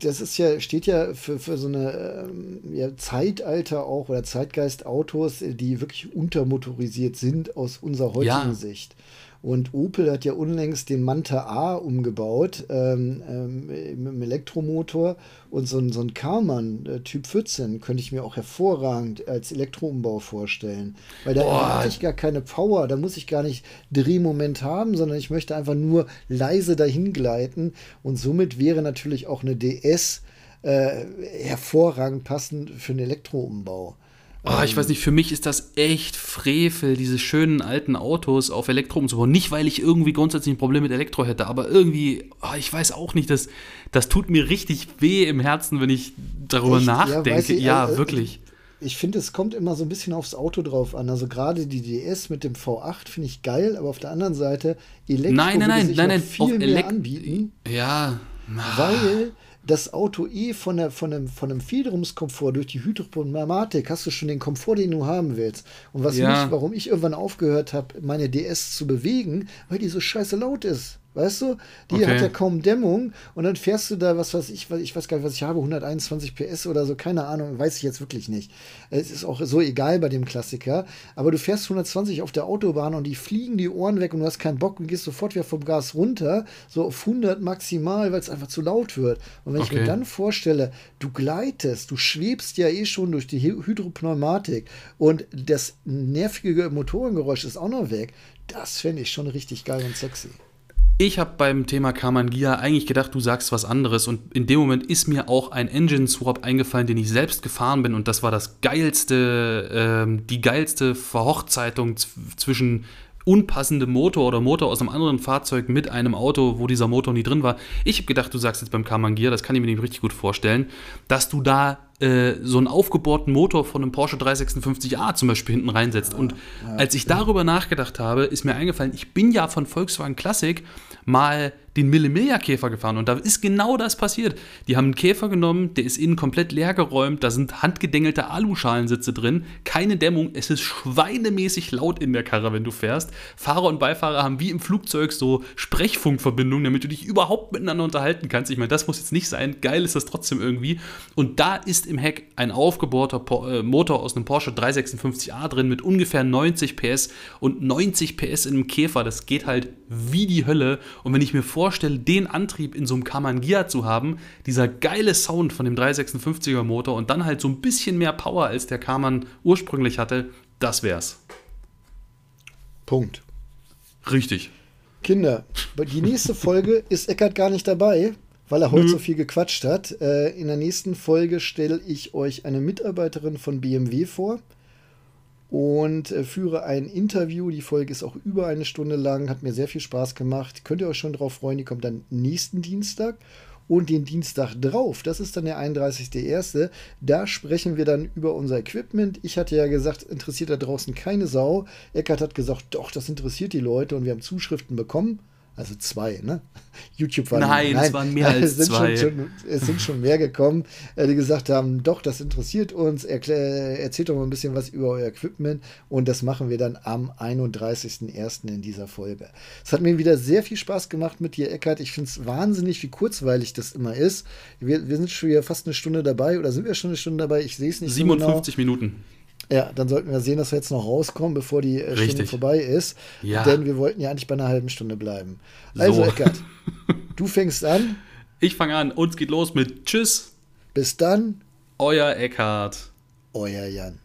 das ist ja, steht ja für, für so eine ähm, ja, Zeitalter auch oder Zeitgeist-Autos, die wirklich untermotorisiert sind aus unserer heutigen ja. Sicht. Und Opel hat ja unlängst den Manta A umgebaut ähm, ähm, mit einem Elektromotor. Und so ein, so ein Karmann äh, Typ 14 könnte ich mir auch hervorragend als Elektroumbau vorstellen. Weil da habe ich gar keine Power, da muss ich gar nicht Drehmoment haben, sondern ich möchte einfach nur leise dahin gleiten. Und somit wäre natürlich auch eine DS äh, hervorragend passend für einen Elektroumbau. Oh, ich weiß nicht, für mich ist das echt Frevel, diese schönen alten Autos auf Elektro umzubauen. Nicht, weil ich irgendwie grundsätzlich ein Problem mit Elektro hätte, aber irgendwie, oh, ich weiß auch nicht, das, das tut mir richtig weh im Herzen, wenn ich darüber echt? nachdenke. Ja, ich, ja äh, wirklich. Ich finde, es kommt immer so ein bisschen aufs Auto drauf an. Also gerade die DS mit dem V8 finde ich geil, aber auf der anderen Seite Elektro nein, nein, nein, nein, nein, viel mehr anbieten. Ja. Weil das Auto eh von, der, von, einem, von einem Federungskomfort durch die Hydropneumatik hast du schon den Komfort, den du haben willst. Und was ja. mich, warum ich irgendwann aufgehört habe, meine DS zu bewegen, weil die so scheiße laut ist. Weißt du? Die okay. hat ja kaum Dämmung und dann fährst du da, was weiß ich, ich weiß gar nicht, was ich habe, 121 PS oder so, keine Ahnung, weiß ich jetzt wirklich nicht. Es ist auch so egal bei dem Klassiker, aber du fährst 120 auf der Autobahn und die fliegen die Ohren weg und du hast keinen Bock und gehst sofort wieder vom Gas runter, so auf 100 maximal, weil es einfach zu laut wird. Und wenn okay. ich mir dann vorstelle, du gleitest, du schwebst ja eh schon durch die Hydropneumatik und das nervige Motorengeräusch ist auch noch weg, das fände ich schon richtig geil und sexy. Ich habe beim Thema Kamangia eigentlich gedacht, du sagst was anderes und in dem Moment ist mir auch ein Engine Swap eingefallen, den ich selbst gefahren bin und das war das geilste, äh, die geilste Verhochzeitung zwischen unpassendem Motor oder Motor aus einem anderen Fahrzeug mit einem Auto, wo dieser Motor nie drin war. Ich habe gedacht, du sagst jetzt beim Kamangia, das kann ich mir nicht richtig gut vorstellen, dass du da äh, so einen aufgebohrten Motor von einem Porsche 356a zum Beispiel hinten reinsetzt. Und als ich darüber nachgedacht habe, ist mir eingefallen, ich bin ja von Volkswagen Classic mal den Mille-Miglia-Käfer gefahren und da ist genau das passiert. Die haben einen Käfer genommen, der ist innen komplett leer geräumt, da sind handgedengelte Aluschalenssitze drin, keine Dämmung, es ist schweinemäßig laut in der Karre, wenn du fährst. Fahrer und Beifahrer haben wie im Flugzeug so Sprechfunkverbindungen, damit du dich überhaupt miteinander unterhalten kannst. Ich meine, das muss jetzt nicht sein, geil ist das trotzdem irgendwie. Und da ist im Heck ein aufgebohrter äh, Motor aus einem Porsche 356a drin mit ungefähr 90 PS und 90 PS in einem Käfer, das geht halt wie die Hölle. Und wenn ich mir vorstelle, vorstelle, den Antrieb in so einem Kamangia zu haben, dieser geile Sound von dem 356er Motor und dann halt so ein bisschen mehr Power als der Kaman ursprünglich hatte, das wär's. Punkt. Richtig. Kinder, die nächste Folge ist Eckart gar nicht dabei, weil er heute so viel gequatscht hat. Äh, in der nächsten Folge stelle ich euch eine Mitarbeiterin von BMW vor und äh, führe ein Interview. Die Folge ist auch über eine Stunde lang, hat mir sehr viel Spaß gemacht. Könnt ihr euch schon drauf freuen, die kommt dann nächsten Dienstag. Und den Dienstag drauf, das ist dann der 31.01., da sprechen wir dann über unser Equipment. Ich hatte ja gesagt, interessiert da draußen keine Sau. Eckert hat gesagt, doch, das interessiert die Leute und wir haben Zuschriften bekommen. Also zwei, ne? YouTube war Nein, nein, es waren mehr als es sind zwei. Schon, es sind schon mehr gekommen, äh, die gesagt haben, doch, das interessiert uns, erklär, erzählt doch mal ein bisschen was über euer Equipment und das machen wir dann am 31.01. in dieser Folge. Es hat mir wieder sehr viel Spaß gemacht mit dir, Eckart. Ich finde es wahnsinnig, wie kurzweilig das immer ist. Wir, wir sind schon wieder fast eine Stunde dabei oder sind wir schon eine Stunde dabei? Ich sehe es nicht 57 so genau. Minuten. Ja, dann sollten wir sehen, dass wir jetzt noch rauskommen, bevor die äh, Stunde vorbei ist. Ja. Denn wir wollten ja eigentlich bei einer halben Stunde bleiben. Also, so. Eckart, du fängst an. Ich fange an. Uns geht los mit Tschüss. Bis dann. Euer Eckart. Euer Jan.